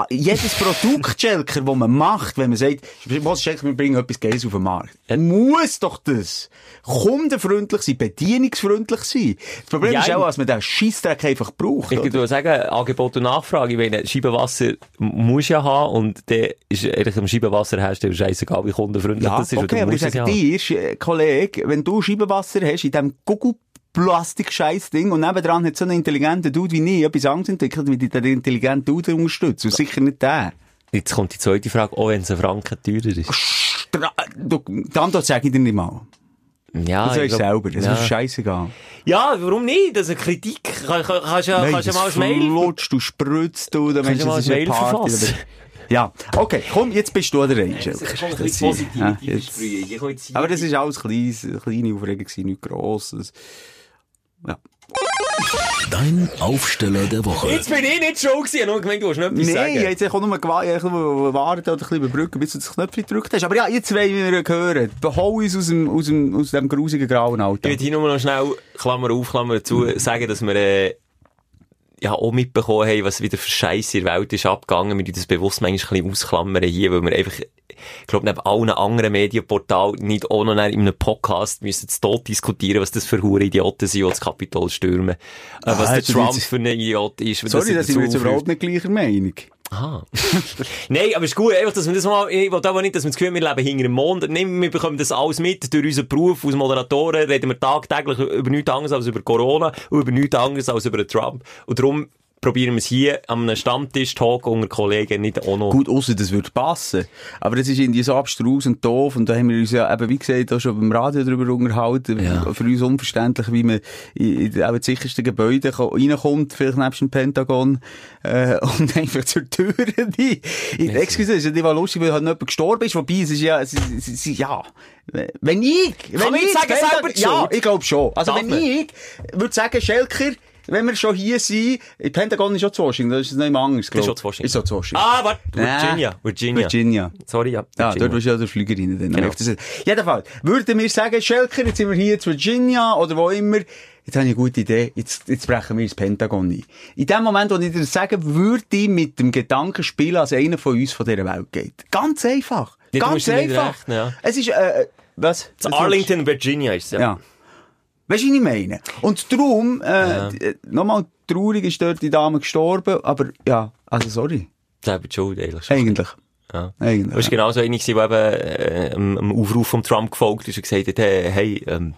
Ah, jedes Produkt, Schelker, das man macht, wenn man sagt, was Schelker, wir bringen etwas Geiles auf den Markt, muss doch das kundenfreundlich sein, bedienungsfreundlich sein. Das Problem Ja, ist auch, dass man den Scheissdreck einfach braucht. Ich würde sagen, Angebot und Nachfrage. Ich meine, Scheibenwasser musst du ja haben und der ist eigentlich dem Scheibenwasserhersteller scheissegal, wie kundenfreundlich Ja, das ist. okay, aber ich sage dir, äh, Kollege, wenn du Scheibenwasser hast in diesem Google plastik scheiß ding und nebendran hat so einen intelligenten Dude wie nie etwas anderes entwickelt, wie die den intelligenten Dude unterstützt. Und sicher nicht der. Jetzt kommt die zweite Frage, auch wenn es ein Franken teurer ist. Stra du, die Antwort sage ich dir nicht mal. Ja, Das ich du glaub- selber. Das ja. ist scheißegal. ja, warum nicht? Das ist eine Kritik. Kann, kann, kannst ja, Nein, kannst ja mal Mail. flutscht, du spritzt, du, da Kannst du du, mal ist Mail Party. verfassen? Ja, okay, komm, jetzt bist du der Angel. Das kommt ein Das bisschen ist- ja, jetzt-. Ich Aber das ist alles kleines, kleine Aufregung, nichts Grosses. Ja. Dein Aufsteller der Woche. Jetzt bin ich nicht schon gewesen. Ich habe nur gemeint, du noch etwas Nein, sagen. ich nur gewa- ich nur warten oder ein bisschen überbrücken, bis du das Knöpfchen gedrückt hast. Aber ja, jetzt wollen wir hören. Behol uns aus dem, aus dem, aus dem grusigen grauen Ich Auto. würde hier nur noch schnell, Klammer auf, Klammer zu, sagen, dass wir, äh, ja, auch mitbekommen haben, was wieder für Scheiße in der Welt ist abgegangen. Wir das bewusst manchmal ein bisschen ausklammern hier, weil wir einfach, ich glaube, neben allen anderen Medienportalen nicht auch noch in einem Podcast müssen zu Tod diskutieren, was das für hure Idioten sind, die das Kapitol stürmen. Äh, was Ah, der Trump jetzt- für ein Idiot ist. Sorry, er da sind wir jetzt überhaupt nicht gleicher Meinung. Ah. Nein, aber es ist gut, einfach, dass wir das mal, ich will aber nicht, dass wir das Gefühl haben, wir leben hinter dem Mond. Nein, wir bekommen das alles mit. Durch unseren Beruf als Moderatoren reden wir tagtäglich über nichts anderes als über Corona und über nichts anderes als über Trump. Und darum probieren wir es hier an einem Stammtisch-Talk unter Kollegen nicht auch noch. Gut, ausser das würde passen. Aber das ist irgendwie so abstrus und doof. Und da haben wir uns ja eben, wie gesagt, auch schon beim Radio darüber unterhalten. Ja. Für uns unverständlich, wie man in, in auch die sichersten Gebäude ko- reinkommt, vielleicht nebst dem Pentagon, äh, und einfach zur Tür. Die, ich, excuse, es ist ja nicht mal lustig, weil halt noch jemand gestorben ist. Wobei, es ist ja, es, ist- es, ist- ja, wenn ich, wenn man ich nicht sagen, selber Ja, ich glaube schon. Also Darf wenn man? ich würde sagen, Schelker, wenn wir schon hier sind, das Pentagon ist schon zu Washington, das ist nicht mehr anders, Das ist glaub schon ich. zu Washington. Ist zu Washington. Ah, warte. Virginia. Virginia. Virginia. Sorry, ja. Ja, Virginia. dort warst du ja der Flügerin. Dann. Genau. Jedenfalls, würden wir sagen, Schelker, jetzt sind wir hier zu Virginia oder wo immer, jetzt habe ich eine gute Idee, jetzt, jetzt brechen wir ins Pentagon ein. In dem Moment, wo ich dir das sage, würde ich mit dem Gedanken spielen, als einer von uns von dieser Welt geht. Ganz einfach. Ja, du Ganz nicht einfach. rechnen, ja. Es ist, äh, äh, was? Das Arlington, Virginia ist es, ja. Ja. Weißt du, was ich meine? Und darum, äh, d- äh, nochmal, traurig ist dort die Dame gestorben, aber ja, also sorry. Selber Schuld, eigentlich. schon. Eigentlich. Ja. Eigentlich. Du warst genauso einer, gewesen, der eben äh, einem Aufruf von Trump gefolgt ist und gesagt hat, hey, ähm,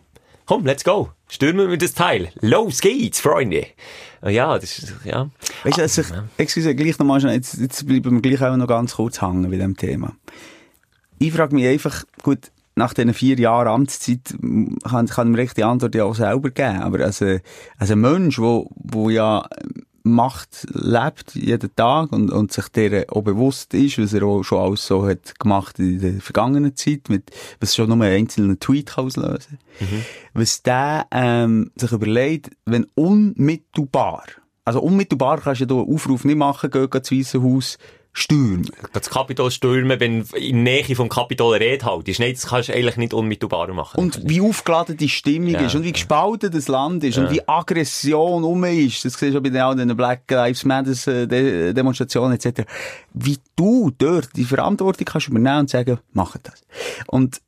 komm, let's go. Stürmen wir das Teil. Los geht's, Freunde. Äh, Ja, das ist, ja. Weißt du, also ich, excuse, gleich nochmal schnell, jetzt, jetzt bleiben wir gleich auch noch ganz kurz hängen bei dem Thema. Ich frage mich einfach, gut, nach diesen vier Jahren Amtszeit kann, kann recht die Antwort ja auch selber geben. Aber als, ein- als ein Mensch, wo, wo ja Macht lebt jeden Tag und, und sich der auch bewusst ist, was er auch schon alles so hat gemacht in der vergangenen Zeit, mit, was schon nur einen einzelnen Tweet kann auslösen was der ähm, sich überlegt, wenn unmittelbar, also unmittelbar kannst du ja einen Aufruf nicht machen, geh, geh ins Weisse Haus stürmen. Das Kapitol stürmen, wenn in der Nähe vom Kapitol Rede haltest. Nein, das kannst du eigentlich nicht unmittelbar machen. Und wie aufgeladen die Stimmung Ja, ist und wie gespalten das Land ist und wie Aggression um ist. Das siehst du bei den anderen Black Lives Matter äh, De Demonstrationen etc. Wie du dort die Verantwortung kannst übernehmen und sagen, mach das. Und,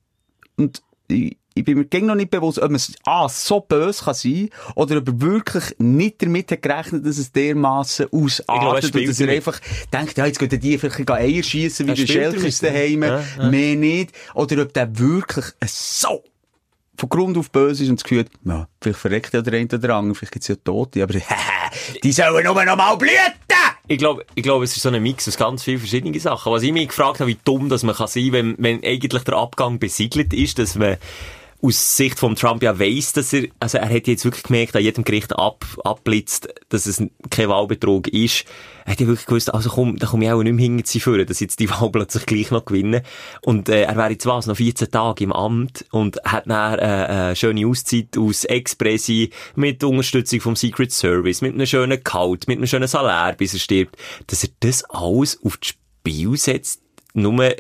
und ich, ich bin mir gegen noch nicht bewusst, ob man es A, so böse kann sein oder ob er wirklich nicht damit hat gerechnet, dass es dermassen er ausartet und dass er einfach denkt, ja, jetzt gehen die vielleicht Eier schiessen, wie der Schelkes damit, daheim, ja, ja. mehr nicht. Oder ob der wirklich so von Grund auf böse ist und das Gefühl ja, vielleicht verreckt ja der eine oder der andere, vielleicht gibt's ja Tote, aber die sollen nur noch mal blüten! Ich glaube, ich glaube, es ist so ein Mix aus ganz vielen verschiedenen Sachen. Was ich mich gefragt habe, wie dumm das man kann sein, wenn, wenn eigentlich der Abgang besiegelt ist, dass man aus Sicht von Trump ja weiss, dass er, also er hat jetzt wirklich gemerkt, an jedem Gericht ab, abblitzt, dass es kein Wahlbetrug ist. Er hat ja wirklich gewusst, also komm, da komme ich auch nicht mehr hinter zu führen, dass jetzt die Wahl plötzlich gleich noch gewinnen. Und, äh, er wäre jetzt was, noch 14 Tage im Amt und hat dann, äh, eine schöne Auszeit aus Expressi mit Unterstützung vom Secret Service, mit einem schönen Gehalt, mit einem schönen Salär, bis er stirbt. Dass er das alles auf das Spiel setzt, nur,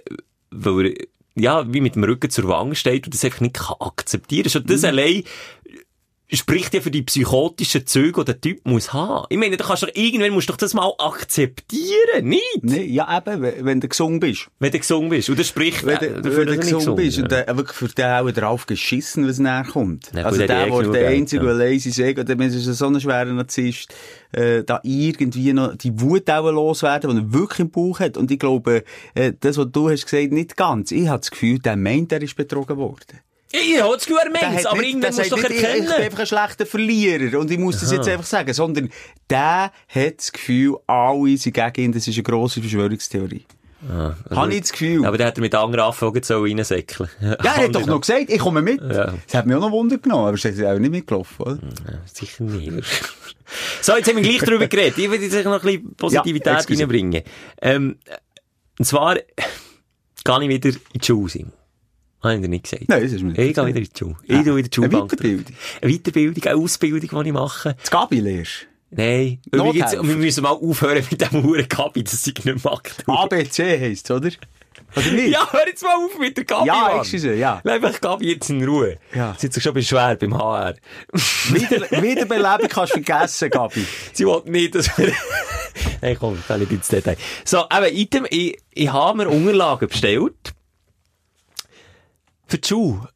weil er, ja, wie mit dem Rücken zur Wange steht und das einfach nicht kann akzeptieren. Schon das allein spricht ja für die psychotischen Züge, die der Typ muss haben. Ich meine, du kannst doch, irgendwann musst du doch das mal akzeptieren, nicht? Nee, ja, eben, wenn du gesungen bist. Wenn du gesungen bist. Und das spricht Wenn äh, dafür, wenn du gesungen bist. ja. Und der, wirklich für den auch drauf geschissen, was näher kommt. Ja, gut, also der der, eh der einzige, der lazy sagt, oder wenn es so ein schwerer Narzisst, äh, da irgendwie noch die Wut auch loswerden, die er wirklich im Bauch hat. Und ich glaube, äh, das, was du hast gesagt, nicht ganz. Ich habe das Gefühl, der meint, er ist betrogen worden. Ich habe das Gefühl, er hat aber irgendwann du doch nicht, Ich, ich bin erkennen. einfach ein schlechter Verlierer und ich muss das jetzt einfach sagen, sondern der hat das Gefühl, alle sind gegen ihn, das ist eine grosse Verschwörungstheorie. Ah, Habe ich das Gefühl. Aber der hat er mit anderen Anfragen so reinsäckeln. Ja, er hat doch noch gesagt, ich komme mit. Ja. Das hat mich auch noch Wunder genommen, aber es ist auch nicht mitgelaufen, oder? Sicher nicht. so, jetzt haben wir gleich drüber geredet. Ich würde jetzt noch ein bisschen Positivität Ja, reinbringen. Ähm, und zwar, gehe ich wieder in die Schule. Habe ich dir nicht gesagt? Nein, das ist mir nicht Ich gehe wieder in die Schule. Ich tue wieder die Eine Schulbank. Weiterbildung? Eine Weiterbildung, eine Ausbildung, die ich mache. Das Gabi lehrst. Nein. Übrigens, wir müssen mal aufhören mit dem Huren Gabi, das ich nicht mag. ABC heisst oder? Oder nicht? Ja, hör jetzt mal auf mit der Gabi, Ja, excuse, ja. Lass einfach Gabi jetzt in Ruhe. Ja. Sie hat sich schon beschwert beim HR. Wieder, Wiederbeleben kannst du vergessen, Gabi. Sie wollte nicht, dass wir... Nein, komm, ich nicht ins Detail. So, eben, Item, ich, ich habe mir Unterlagen bestellt. Für die Schule.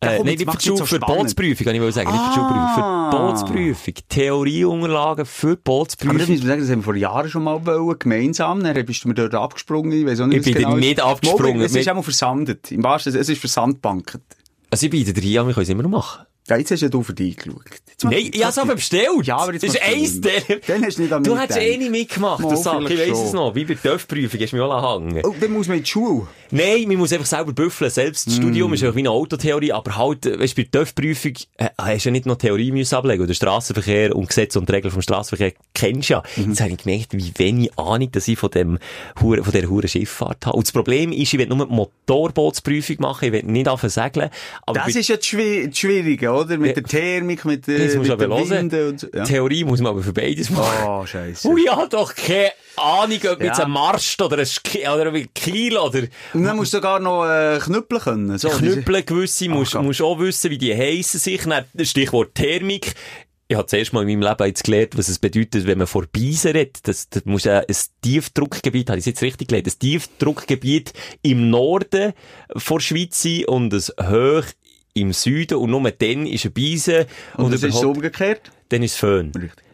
Äh, komm, nein, nicht für die Schule, so für die. Bootsprüfung, kann ich wohl sagen. Nicht für die Schulprüfung. Für Ah. die Bootsprüfung. Theorieunterlagen für die Aber das Bootsprüfung. müssen wir sagen, das haben wir vor Jahren schon mal wollen, gemeinsam. Dann bist du mir dort abgesprungen. Ich, weiss auch nicht, Ich bin genau nicht ist. abgesprungen. Mal, Es ist Mit- auch mal versandet. Im wahrsten es ist versandbanket. Also ich biete dir an, wir können es immer noch machen. Ja, jetzt hast ja du für dich geschaut. Jetzt Nein, ich hab's aber bestellt. Ja, aber jetzt das ist eins der. Dann hast du nicht an Du hättest eh nicht mitgemacht, du Sack. Ich weiss es noch. Wie bei der TÜV-Prüfung, hast du mich auch hängen. Oh, dann muss man in die Schule. Nein, man muss einfach selber büffeln. Selbst das Studium ist einfach wie eine Autotheorie, aber halt, äh, weißt du, bei der TÜV-Prüfung äh, hast du ja nicht noch Theorie müssen ablegen. Oder Straßenverkehr und Gesetze und Regeln vom Straßenverkehr kennst du ja. Jetzt habe ich gemerkt, wie wenig Ahnung, dass ich von dem, Hure- von dieser hure Schifffahrt habe. Und das Problem ist, ich will nur die Motorbootsprüfung machen, ich will nicht anfangen segeln. Das bei- ist ja das Schwierige, oder? Mit Ja. der Thermik, mit, der du mit hören. Winden und so. Ja. Theorie muss man aber für beides machen. Oh, scheiße. Ich habe doch keine Ahnung, ob Ja. jetzt ein Marst oder ein Ski oder ein Kiel oder Und dann musst du sogar noch äh, knüppeln können. So, Knüppeln gewisse, musst, musst auch wissen, wie die heissen sich. Dann, Stichwort Thermik. Ich habe zuerst mal in meinem Leben jetzt gelernt, was es bedeutet, wenn man vor Beisen redet. Das, das muss ein, ein Tiefdruckgebiet, habe ich jetzt richtig gelernt, ein Tiefdruckgebiet im Norden vor Schweiz sein und ein Hoch im Süden und nur dann ist ein Beisen Und, und, das ist überhaupt, umgekehrt? dann ist es Föhn. Richtig.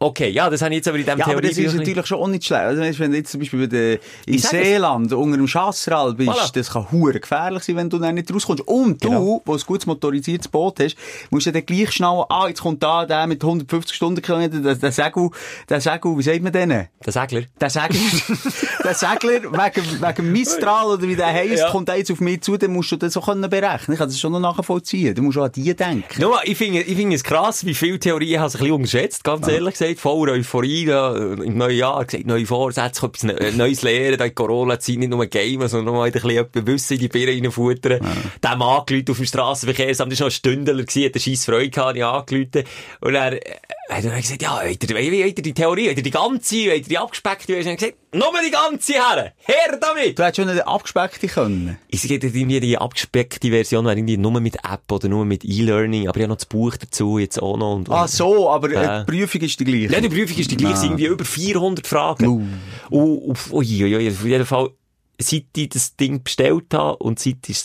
Okay, ja, das habe ich jetzt aber in diesem Ja, aber das ist natürlich schon auch nicht schlecht. Also, wenn du jetzt zum Beispiel bei der, es. Seeland unter dem Chassral bist, Voilà. das kann hure gefährlich sein, wenn du dann nicht rauskommst. Und du, Genau. wo ein gutes motorisiertes Boot hast, musst du dann gleich schnell, ah, jetzt kommt da der mit 150 Stundenkilometer, der, der Segel, der Segel, wie sagt man den? Der Segler. Der Segler, der Segler, wegen, wegen Mistral oder wie der heisst, Ja. kommt jetzt auf mich zu, dann musst du das so können berechnen. Ich kann das schon noch nachvollziehen. Du musst auch an die denken. Nur, ich finde, ich finde es krass, wie viele Theorien habe es ein bisschen unterschätzt, ganz ehrlich gesagt. Voller Euphorie, da, äh, im neuen Jahr, gesagt, neue Vorsätze, etwas Ne- äh, Neues lernen, da Corona-Zeit nicht nur gamen, sondern noch mal ein bisschen Wissen in die Birne reinfuttern. Der Mann angerufen auf dem Strassenverkehrsamt, das war noch ein Stündler gewesen, hat eine scheisse Freude gehabt, ich angerufen. Und er, äh, hat er gesagt, ja, wollt ihr die Theorie, ihr die ganze, ihr die abgespeckte Version? Ich habe gesagt, nur die ganze her! Her damit! Du hättest schon eine abgespeckte können. Ich sage irgendwie, die abgespeckte Version wäre irgendwie nur mit App oder nur mit E-Learning, aber ich habe noch das Buch dazu jetzt auch noch. Und, Ah, so, aber äh, die Prüfung ist die gleiche. Ja, die Prüfung ist die gleiche, es sind irgendwie über 400 Fragen. Uh. Und, auf, ui, ui, ui, auf jeden Fall, seit ich das Ding bestellt habe und seit ich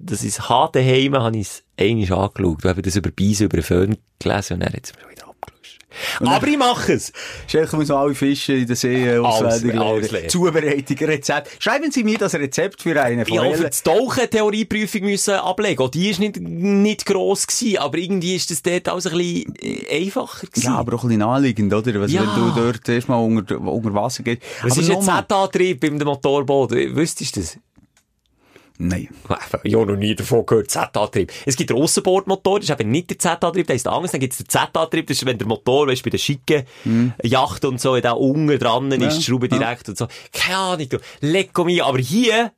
das ist habe daheim, habe ich es einmal angeschaut. Wir haben das über Beise, über den Föhn gelesen und dann hat es mir schon wieder abgelöscht. Aber ich mache es! Schelke muss alle Fische in der See äh, auswendig alles lernen. Zubereitung, Rezept. Schreiben Sie mir das Rezept für eine Ich habe für Forelle. das Tauchen Theorieprüfung müssen ablegen. Auch die ist nicht, nicht gross gewesen, aber irgendwie ist das dort alles ein bisschen äh, einfacher gewesen. Ja, aber auch ein bisschen naheliegend, oder? Was, Ja. Wenn du dort erstmal unter, unter Wasser gehst. Was aber ist jetzt nochmal- Z-Antrieb beim Motorboot? Wüsstest du das? Nein. Ich habe noch nie davon gehört, Z-Antrieb. Es gibt den Aussenbordmotor, das ist eben nicht der Z-Antrieb, der ist anders. Dann gibt es den Z-Antrieb, das ist, wenn der Motor, weißt du, bei den schicken Yacht und so, da unten dran ist, Ja, die Schraube ja. direkt und so. Keine Ahnung, du. Lecko mir. Aber hier,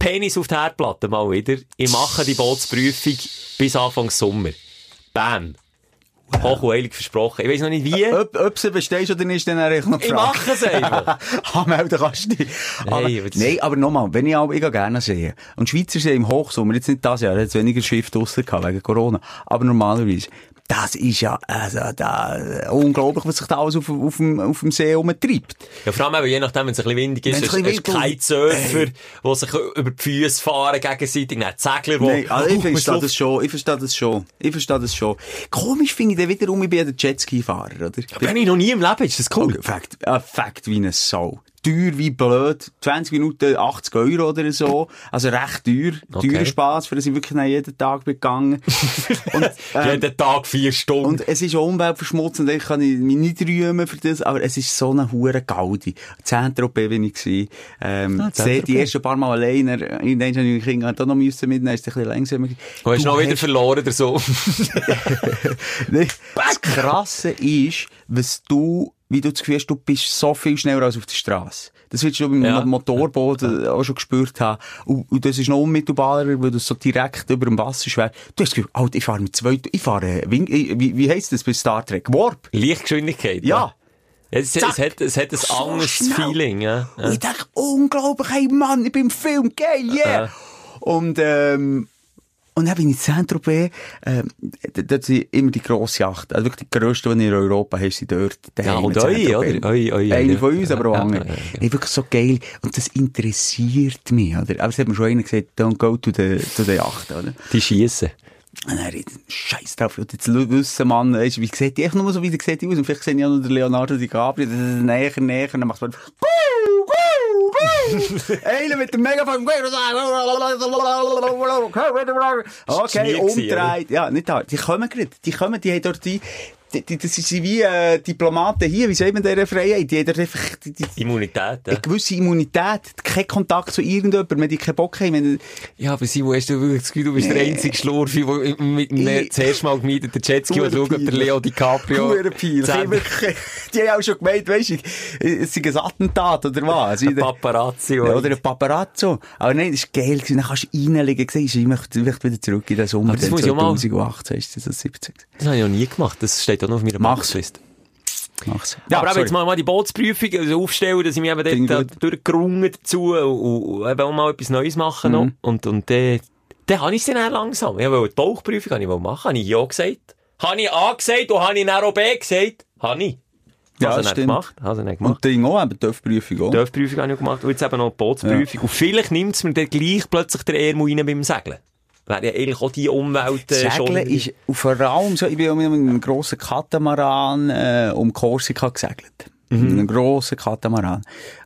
Penis auf die Herdplatte mal wieder. Ich mache die Bootsprüfung bis Anfang Sommer. Bam. Hoch und heilig versprochen. Ich weiß noch nicht wie. Ob, ob sie bestehst oder nicht, dann eigentlich noch die Ich mache es einfach. Anmelden kannst du dich. Aber, Hey, nein, aber nochmal, wenn ich auch, ich gerne sehen. Und Schweizer See im Hochsommer, jetzt nicht das Jahr, jetzt weniger Schiff draussen gehabt, wegen Corona. Aber normalerweise, das ist ja, also, da, unglaublich, was sich da alles auf, auf, dem, auf dem See umtreibt. Ja, vor allem eben, je nachdem, wenn es ein bisschen windig ist, ist, bisschen kein Surfer, die sich über die Füße fahren gegenseitig, die Segler, die... Nein, also ich Oh, verstehe Luft- das schon, ich verstehe das schon, ich verstehe das schon. Komisch finde ich dann wiederum, ich bin ja der Jetski-Fahrer, oder? Bin ich noch nie im Leben, ist das cool? Okay, Fakt, äh, Fakt wie eine Sau. Teuer wie blöd. 20 Minuten 80 Euro oder so. Also recht teuer. Okay. Teurer Spass, für das ich wirklich jeden Tag gegangen. und, ähm, Jeden Tag vier Stunden. und es ist auch umweltverschmutzend, ich kann mich nicht rühmen für das, aber es ist so eine hure Gaudi. Zentropé bin ich gewesen. Ähm, Ah, ah, die ersten paar Mal alleine, in den ich Kinder da noch müssen mitnehmen, ist ein bisschen langsamer. du hast Du noch wieder verloren oder so. Das Krasse ist, was du, wie du das Gefühl hast, du bist so viel schneller als auf der Straße. Das wirst du beim Ja. Motorboot äh, auch schon gespürt haben. Und, und das ist noch unmittelbarer, weil du so direkt über dem Wasser schwer. Du hast das Gefühl, Alter, ich fahre mit zwei, ich fahre, Wing, ich- wie, wie heisst das bei Star Trek? Warp? Lichtgeschwindigkeit. Ja. Es, es, Zack. hat, es hat ein So anderes schnell. Feeling, ja. ja. Ich dachte, unglaublich, hey Mann, ich bin im Film, geil, yeah! Aha. Und, ähm, und dann bin ich in Saint-Tropez, d- dort sind immer die grosse Yacht, also wirklich die grösste, die in Europa hast, sind dort. Ja, und eure, Saint-Tropez. oder? Eure, eure, Eine ja. von uns, aber auch Ja, andere. ja, ja, wirklich so geil. Und das interessiert mich, oder? Aber es hat mir schon einer gesagt, don't go to the, to the Yacht, oder? Die schiessen. Und dann redet Scheiß drauf. Und jetzt wissen, Mann, weisst du, wie sieht die? Einfach nur so, wie der sieht die aus. Und vielleicht sehe ich auch noch den Leonardo DiCaprio, das ist näher, näher. Und dann macht man, Einer mit dem Megafon. Okay, umdreht. Ja, nicht da. Die kommen gerade. Die kommen, die haben dort die, die, die das sind wie äh, Diplomaten hier, wie sagt man deren Freiheit? Die haben einfach die, die, Immunität, ja. eine gewisse Immunität, kein Kontakt zu irgendjemandem, wenn die keinen Bock haben. Wenn, Ja, aber Simon, hast du wirklich das Gefühl, du bist der einzige Schlurfi, der mit einem zuerst mal gemieteten Jetski und schaut, ob der. Leo DiCaprio... Die haben auch schon gemeint, weisst du, es sei ein Attentat oder was? Ein Paparazzi. Ja, oder ein Paparazzo. Aber nein, das war geil. gewesen. Dann kannst du reinlegen. Siehst du, ich möchte, ich möchte wieder zurück in den Sommer. Aber das dann muss ich auch mal- 2018 ist das 17. Das habe ich noch nie gemacht. Das steht auch noch auf meiner Mach's. Bucketlist. Mach's. Ja, aber eben jetzt mal, mal die Bootsprüfung also aufstellen, dass ich mich eben dort äh, durchgerungen dazu und, und eben auch mal etwas Neues machen Mhm. noch. Und, und dann, dann habe ich es dann auch langsam. Ich wollte die Bauchprüfung habe ich machen, habe ich ja gesagt. Habe ich A gesagt und habe ich dann auch B gesagt? Habe ich. Ja, dann stimmt. gemacht. Dann gemacht. Und Ding auch, eben, die TÜV-Prüfung auch. Die Dörfprüfung habe ich auch gemacht und jetzt eben noch die Bootsprüfung. Und vielleicht nimmt es mir dann gleich plötzlich der Ärmel rein beim Segeln. Wäre ja eigentlich auch die Umwelt äh, schon... Ist vor allem so, ich bin mit einem grossen Katamaran äh, um Korsika gesegelt. Mhm. Mit einem grossen Katamaran.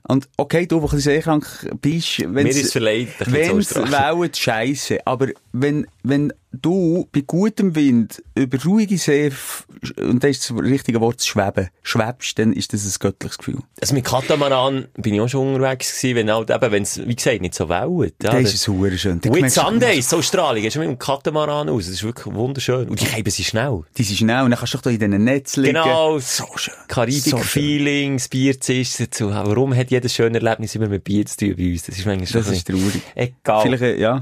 Und okay, du, wo ein bisschen seekrank bist, ist es. Wellen scheisse. Aber wenn, wenn du bei gutem Wind über ruhige See, und das ist das richtige Wort, schweben, schwebst, dann ist das ein göttliches Gefühl. Also mit Katamaran bin ich auch schon unterwegs gewesen, wenn halt eben, wenn es, wie gesagt, nicht so wellt. Ja, das ist super schön. Du- Sundays, Australien, gehst du mit dem Katamaran aus. Das ist wirklich wunderschön. Und die Heben sie schnell. Die sind schnell und dann kannst du doch in diesen Netz liegen. Genau. So schön. So. Karibik-Feeling, das Bier zischt dazu. Warum hat jedes schöne Erlebnis immer mit Bier zu tun bei uns? Das ist manchmal schon Das ist traurig. Egal. Vielleicht, äh,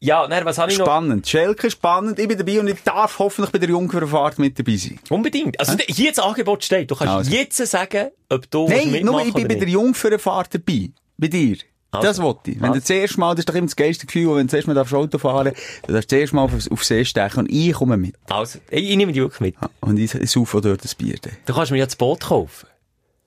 ja. Nein, was habe ich noch? Spannend. Schelke, spannend. Ich bin dabei und ich darf hoffentlich bei der Jungfernfahrt mit dabei sein. Unbedingt. Also, hier das Angebot steht. Du kannst Also. jetzt sagen, ob du Nein, mitmachen nur ich bin bei der. Jungfernfahrt dabei. Bei dir. Also. Das wollte ich. Wenn Also. du das erste Mal, das ist doch immer das geilste Gefühl, wenn du das erste Mal darfst Auto fahren du darfst das erste Mal auf, auf See stechen und ich komme mit. Also, ich, ich nehme dich wirklich mit. Und ich, ich saufe dort das Bier. dann. Du kannst mir ja das Boot kaufen.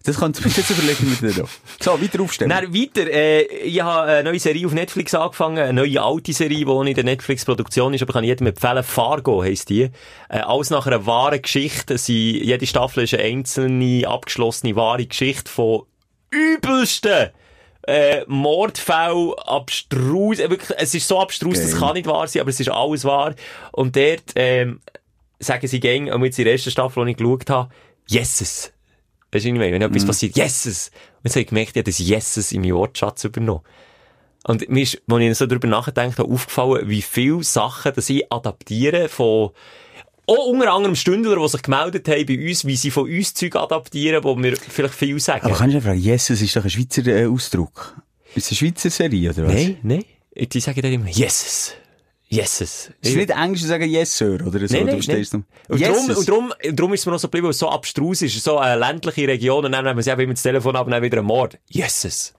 Das kannst du mir jetzt überlegen mit dir. So, weiter aufstellen. Dann weiter, äh, ich habe eine neue Serie auf Netflix angefangen, eine neue alte Serie, die in der Netflix-Produktion ist, aber kann ich jedem empfehlen. Fargo heisst die. Äh, alles nach einer wahren Geschichte. Sie, jede Staffel ist eine einzelne, abgeschlossene, wahre Geschichte von übelsten äh, Mordfälle, abstrus, äh, wirklich, es ist so abstrus, das Geil. kann nicht wahr sein, aber es ist alles wahr. Und dort, ähm, sagen sie gäng, und jetzt in der ersten Staffel, die ich geschaut habe, Yeses. Weißt du, was ich meine? Wenn etwas passiert, Yeses. Und jetzt habe ich gemerkt, ich habe das Yeses in meinen Wortschatz übernommen. Und mir ist, als ich so darüber nachgedacht habe, aufgefallen, wie viele Sachen, dass ich adaptiere von, auch unter anderem Stündler, die sich gemeldet haben bei uns, wie sie von uns Zeug adaptieren, wo wir vielleicht viel sagen. Aber kannst du fragen, Jesus ist doch ein Schweizer äh, Ausdruck. Ist es eine Schweizer Serie, oder was? Nein, nein. Die sagen dann immer, Yeses. Yeses. Ist es nicht Englisch zu sagen Yes, Sir, oder so? Nein, du nein, verstehst nein. Und darum, Yeses. und darum, und darum ist es mir noch so geblieben, weil es so abstrus ist. So eine ländliche Region, und dann nehmen sie eben immer das Telefon ab und dann wieder ein Mord. Yeses.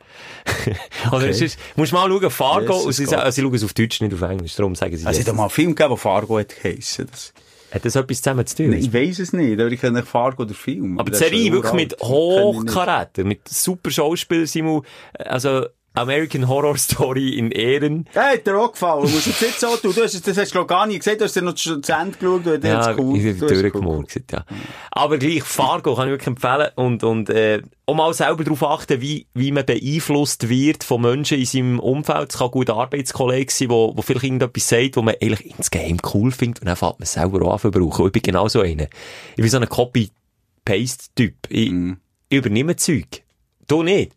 Oder es ist, musst mal schauen, Fargo, Jesus und sie, sagen, sie schauen es auf Deutsch, nicht auf Englisch. Darum sagen sie Also, es Yeses. hat mal einen Film gegeben, der Fargo hat geheissen. Das, Hat das etwas zusammen zu tun? Nein, ich weiss es nicht, aber ich kenne Fargo der Film. Aber die ist Serie wirklich mit. Hochkaräter, mit super Schauspiel, Simon. Also, American Horror Story in Ehren. Hey, hat dir auch gefallen. Du musst jetzt nicht so tun. Du hast, es- das hast du gar nicht gesehen. Du hast dir noch zu Ende geschaut. Und Ja, ja, cool. ich Du cool. durchgemurkst, ja. Aber gleich, Fargo kann ich wirklich empfehlen. Und, und, äh, auch mal selber darauf achten, wie, wie man beeinflusst wird von Menschen in seinem Umfeld. Es kann ein guter Arbeitskollege sein, wo, wo vielleicht irgendetwas sagt, wo man eigentlich insgeheim cool findet. Und dann fängt man selber auch an zu brauchen. Ich bin genau so einer. Ich bin so ein Copy-Paste-Typ. Ich, Mhm. ich übernehme Zeug. Du nicht.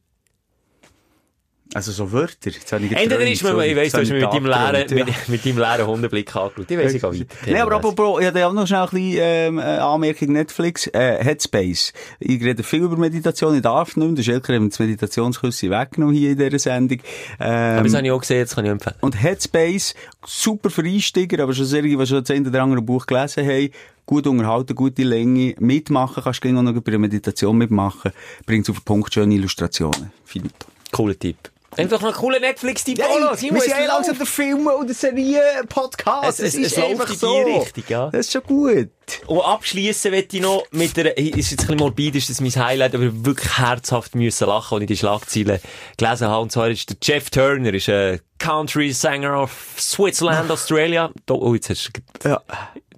Also so Wörter. Jetzt habe ich Entweder ist man, sorry. ich weiss, du hast mich mit deinem leeren, abgeträumt, mit, mit deinem leeren Hundeblick angeschaut. Ich weiss, ich gehe weiter. Nee, aber apropos, ich hatte auch noch schnell ein bisschen, ähm, äh, Anmerkung Netflix, äh, Headspace. Ich rede viel über Meditation, ich darf nicht. Der Schelker hat das Meditationsküsse weggenommen hier in dieser Sendung. Ähm, Aber das habe ich auch gesehen, das kann ich empfehlen. und Headspace, super für Einsteiger, aber schon sehr, die schon das eine oder andere Buch gelesen haben, gut unterhalten, gute Länge, mitmachen, kannst du auch noch bei der Meditation mitmachen, bringt auf den Punkt schöne Illustrationen. Finito. Cooler Tipp. Einfach noch einen coolen Netflix-Tipp. Polo, wir sind es ja langsam läuft. der Film- oder Serie-Podcast. Es- es- es läuft in die Richtung, ja. Das ist schon gut. Und abschließen möchte ich noch mit der, ist jetzt ein bisschen morbid, ist das mein Highlight, aber wirklich herzhaft müssen lachen, als ich die Schlagzeilen gelesen habe. Und zwar ist der Jeff Turner, ist ein Country-Sänger of Switzerland, Australia. Da, oh, jetzt hast du Ja.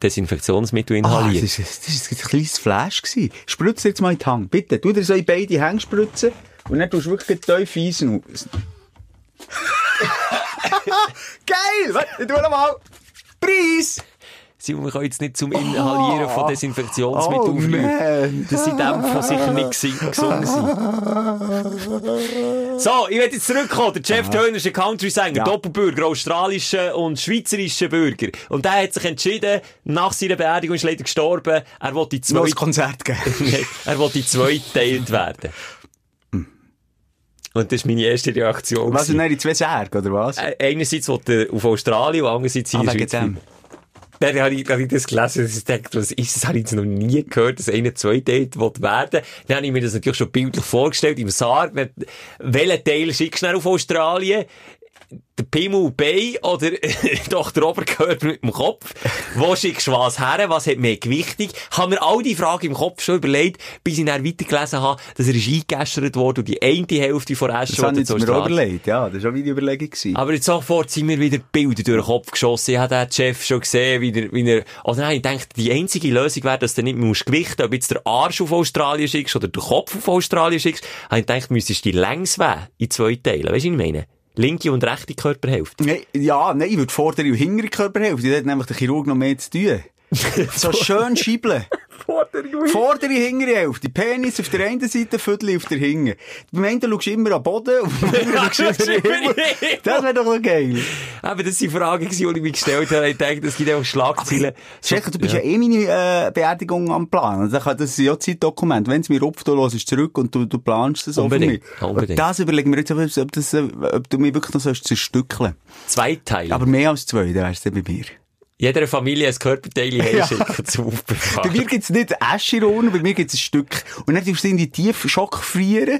Desinfektionsmittel Ah, inhaliert. das ist, das ist ein kleines Flash gewesen. Spritze jetzt mal in die Hand. Bitte, tu dir so in beide Hände spritzen. Und dann tust du wirklich tief einsaugen. Geil! Warte, tu noch mal. Preis! Simon, wir können jetzt nicht zum Inhalieren von Desinfektionsmitteln Oh, aufrufen. dass sie dem von sicher nicht gesungen sind. So, ich werde jetzt zurückkommen. Der Jeff Turner ist ein Country-Sänger, Ja. Doppelbürger, australischer und schweizerischer Bürger. Und der hat sich entschieden, nach seiner Beerdigung ist leider gestorben, er wollte die zweite, Konzert geben. Er wollte die zweite geteilt werden. Und das war meine erste Reaktion. Was, sind die zwei Särge, oder was? Äh, Einerseits wollte er auf Australien und andererseits hier Ah, in Schweiz. Dann habe ich, habe ich das gelesen, dass ich dachte, was ist das? Habe ich jetzt noch nie gehört, dass einer zwei Date will werden Dann habe ich mir das natürlich schon bildlich vorgestellt, im Sarg. Dann- Welchen Teil schickst du auf Australien? Der Pimmel Bein oder doch der Oberkörper mit dem Kopf? Wo schickst du was her? Was hat mehr Gewichtung? Haben mir all die Fragen im Kopf schon überlegt, bis ich dann weitergelesen habe, dass er ist eingegeschert worden und die eine Hälfte von Ash Das habe ich jetzt mir auch überlegt, ja. Das war auch meine Überlegung. gewesen. aber jetzt sofort sind mir wieder Bilder durch den Kopf geschossen. Ich habe den Chef schon gesehen, wie er, wie er, oder nein, ich denke, die einzige Lösung wäre, dass du nicht mehr musst gewichten, ob jetzt der Arsch auf Australien schickst oder der Kopf auf Australien schickst. Habe ich gedacht, müsstest du die längs in zwei Teilen. Weißt du, was ich meine? Linke und rechte Körperhälfte. Nein, ja, nein, ich würde vordere und hintere Körperhälfte. Da hat nämlich der Chirurg noch mehr zu tun. so schön schiebeln. Vordere, hintere Hälfte. Penis auf der einen Seite, Viertel auf der Hinten. Beim einen schaust du immer am Boden und beim anderen schaust du immer. Das wäre doch noch geil. Aber das sind Fragen, die ich mir gestellt habe. Ich denke, es gibt einfach Schlagzeilen. Schenke, du bist ja, eh meine äh, Beerdigung am Plan. Also, das ist ja auch Zeitdokument. Wenn es mir rupft, du hörst zurück und du, du planst das auch für mich. Unbedingt, unbedingt. Das überlegen wir jetzt, ob, das, äh, ob du mich wirklich noch sollst zerstückeln Zwei Teile. Aber mehr als zwei, dann wär's dann bei mir. Jeder Familie ein Körperteil Ja. herschicken zum Aufbewahren. Bei mir gibt's nicht Asche in der Urne, bei mir gibt's ein Stück. Und dann tust du in die tiefen Schock frieren.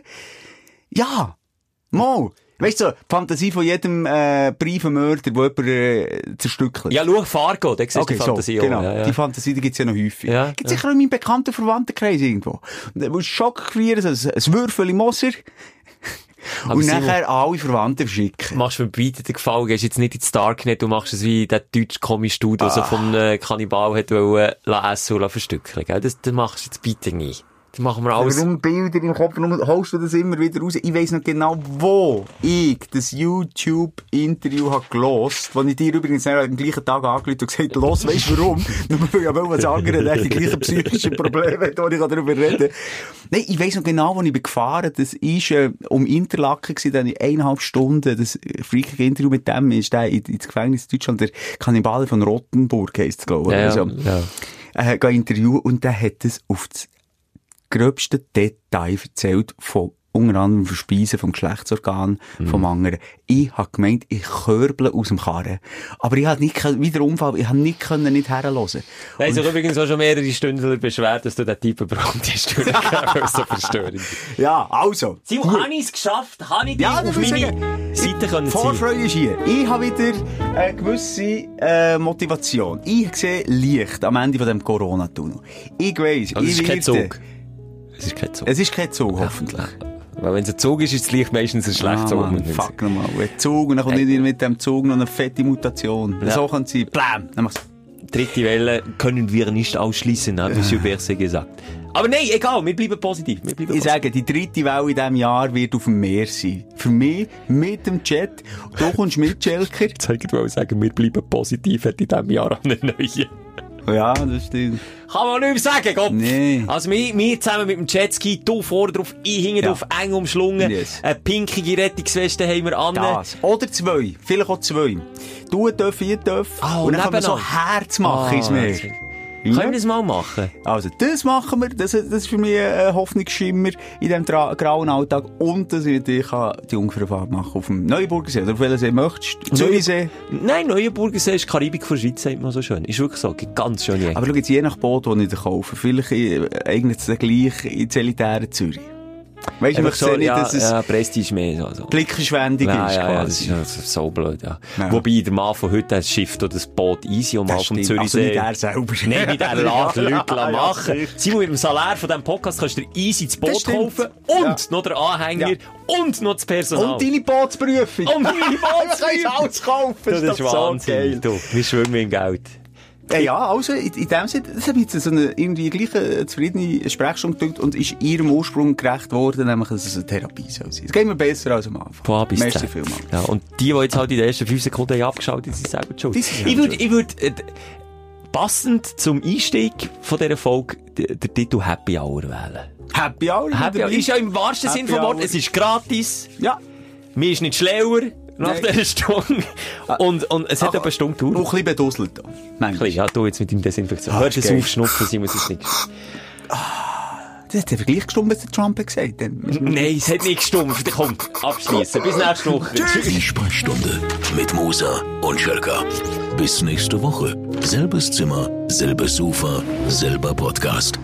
Ja. Mal. Weißt du, die Fantasie von jedem, äh, Briefenmörder, der jemanden, äh, zerstückelt. Ja, schau Fargo, da siehst du Okay, die Fantasie so, genau. Ja, ja. Die Fantasie, die gibt's ja noch häufig. Ja, Gibt's ja. sicher auch in meinem bekannten Verwandtenkreis irgendwo. Und dann musst du Schock frieren, so ein, ein Würfel im Moser. Aber Und nachher alle Verwandten verschicken. machst mir bitte den Gefallen, gehst jetzt nicht ins Darknet, du machst es wie der deutsche Komisch-Studio, so vom äh, Kannibal hat wollen, essen und la verstückeln, gell? Das, das machst du jetzt bitte nicht. Das machen wir alles. Warum Bilder im Kopf? Warum holst du das immer wieder raus? Ich weiss noch genau, wo ich das YouTube-Interview habe gelost, wo ich dir übrigens am gleichen Tag angerufen und gesagt habe, los, weisst du warum? Nur weil ich auch was anderes, der die gleichen psychischen Probleme hat, wo ich darüber reden. Nein, ich weiss noch genau, wo ich bin gefahren. Das ist, äh, um Interlaken gewesen, dann in eineinhalb Stunden, das freakige Interview mit dem ist der in- ins Gefängnis in Deutschland, der Kannibale von Rottenburg heisst es, glaube ich. Ja, oder ja, ja. Äh, gehe interviewen und der hat es auf das gröbste Detail erzählt von unter anderem Verspeisen vom Geschlechtsorgan vom anderen. Ich hab gemeint, ich körble aus dem Karren. Aber ich hab nicht, wie der Unfall, ich hab nicht können, nicht herhören. Da haben sich übrigens auch schon mehrere Stunden beschwert, dass du den Typ bekommen hast, weil er so verstörend ist. Ja, also. Simon, habe ich es geschafft? Habe ich dich Ja, auf meine Seite können? Vorfreude ist hier. Ich habe wieder eine gewisse äh, Motivation. Ich sehe Licht am Ende von dem Corona-Tunnel. Ich weiss, Also, es ich ist kein werde- Zug. Es ist kein Zug. Es ist kein Zug, hoffentlich. Weil wenn es ein Zug ist, ist das Licht meistens ein schlechter Zug. Ah, Mann, fuck nochmal. Ein Zug, und dann kommt nicht mit dem Zug noch eine fette Mutation. Ja. So kann es sein. Blam! Dann machst Dritte Welle können wir nicht ausschließen, hat Monsieur Berset gesagt. Aber nein, egal, wir bleiben positiv. Wir bleiben Ich sage, die dritte Welle in diesem Jahr wird auf dem Meer sein. Für mich, mit dem Chat. Du kommst mit, Schelker. Wollte ich mal sagen, wir bleiben positiv, hat in diesem Jahr eine neue. Ja, das stimmt. Kann man nicht mehr sagen, Gott. Nee. Also wir, wir zusammen mit dem Jetski, du vorne drauf, ich hinten Ja. drauf, eng umschlungen. Yes. Eine pinkige Rettungsweste haben wir an. Das. Oder zwei. Vielleicht auch zwei. Du darf, ich darf. Ah, und dann kann man so. Herz machen ins Meer. Ah, Können wir das mal machen? Also, das machen wir. Das, das ist für mich ein Hoffnungsschimmer in diesem grauen Alltag. Und dass ich natürlich die Jungfernfahrt machen auf dem Neuburgersee. Oder auf welchen See möchtest du? Zürichsee. Nein, Neuenburgersee ist Karibik von Schweiz, sagt man so schön. Ist wirklich so, ganz Ecken. Aber schau jetzt, je nach Boot, das ich kaufe, vielleicht äh, eignet es dann gleich ins elitäre Zürich. Weißt du, ich sehe nicht, ja, dass es ja, Prestige mehr. So, so. Blickverschwendung Ja, ist, ja, ja, das quasi. ist ja so blöd, ja. Ja. Wobei der Mann von heute das Schiff oder das Boot easy um Das mal vom stimmt. Also Zürichsee. nicht er selber. Nein, nicht er lässt Leute Ja, machen. sicher. Simon, mit dem Salär von diesem Podcast kannst du dir easy das Das Boot kaufen und Ja. noch den Anhänger Ja. und noch das Personal. Und deine Bootsprüfung. Und deine Bootsprüfung. Alles kaufen. das ist doch so Wahnsinn. geil. Du, wir schwimmen in Geld. Äh, ja, also, in, in dem Sinne, das hat jetzt so eine irgendwie gleiche zufriedene Sprechstunde gedrückt und ist ihrem Ursprung gerecht worden, nämlich, dass es eine Therapie soll sein. Es geht mir besser als am Anfang. Von A bis Merci vielmals. Ja, und die, die jetzt halt in den ersten fünf Sekunden haben abgeschaltet, die sind selber schuld. Ich würde, ich würde, äh, passend zum Einstieg von dieser Folge, den Titel Happy Hour wählen. Happy Hour. Happy Hour ist ja im wahrsten Happy Sinn vom Wort, es ist gratis, Ja. mir ist nicht schlauer nach Nein. Ah. dieser Stunde und, und es hat Ach, etwa eine Stunde gedauert. ein bisschen bedusselt. da. Manchmal. Ja, du jetzt mit dem Desinfektion. Ah, Hör ist das geil. auf, Schnupfen, Simon, es ist nichts. Das hat der Vergleich gestimmt, was der Trump hat gesagt hat. Nein, es hat nicht gestummt. Komm, abschließen. Bis nächste Woche. Die Sprechstunde mit Musa und Schelka. Bis nächste Woche. Selbes Zimmer, selbes Sofa, selber Podcast.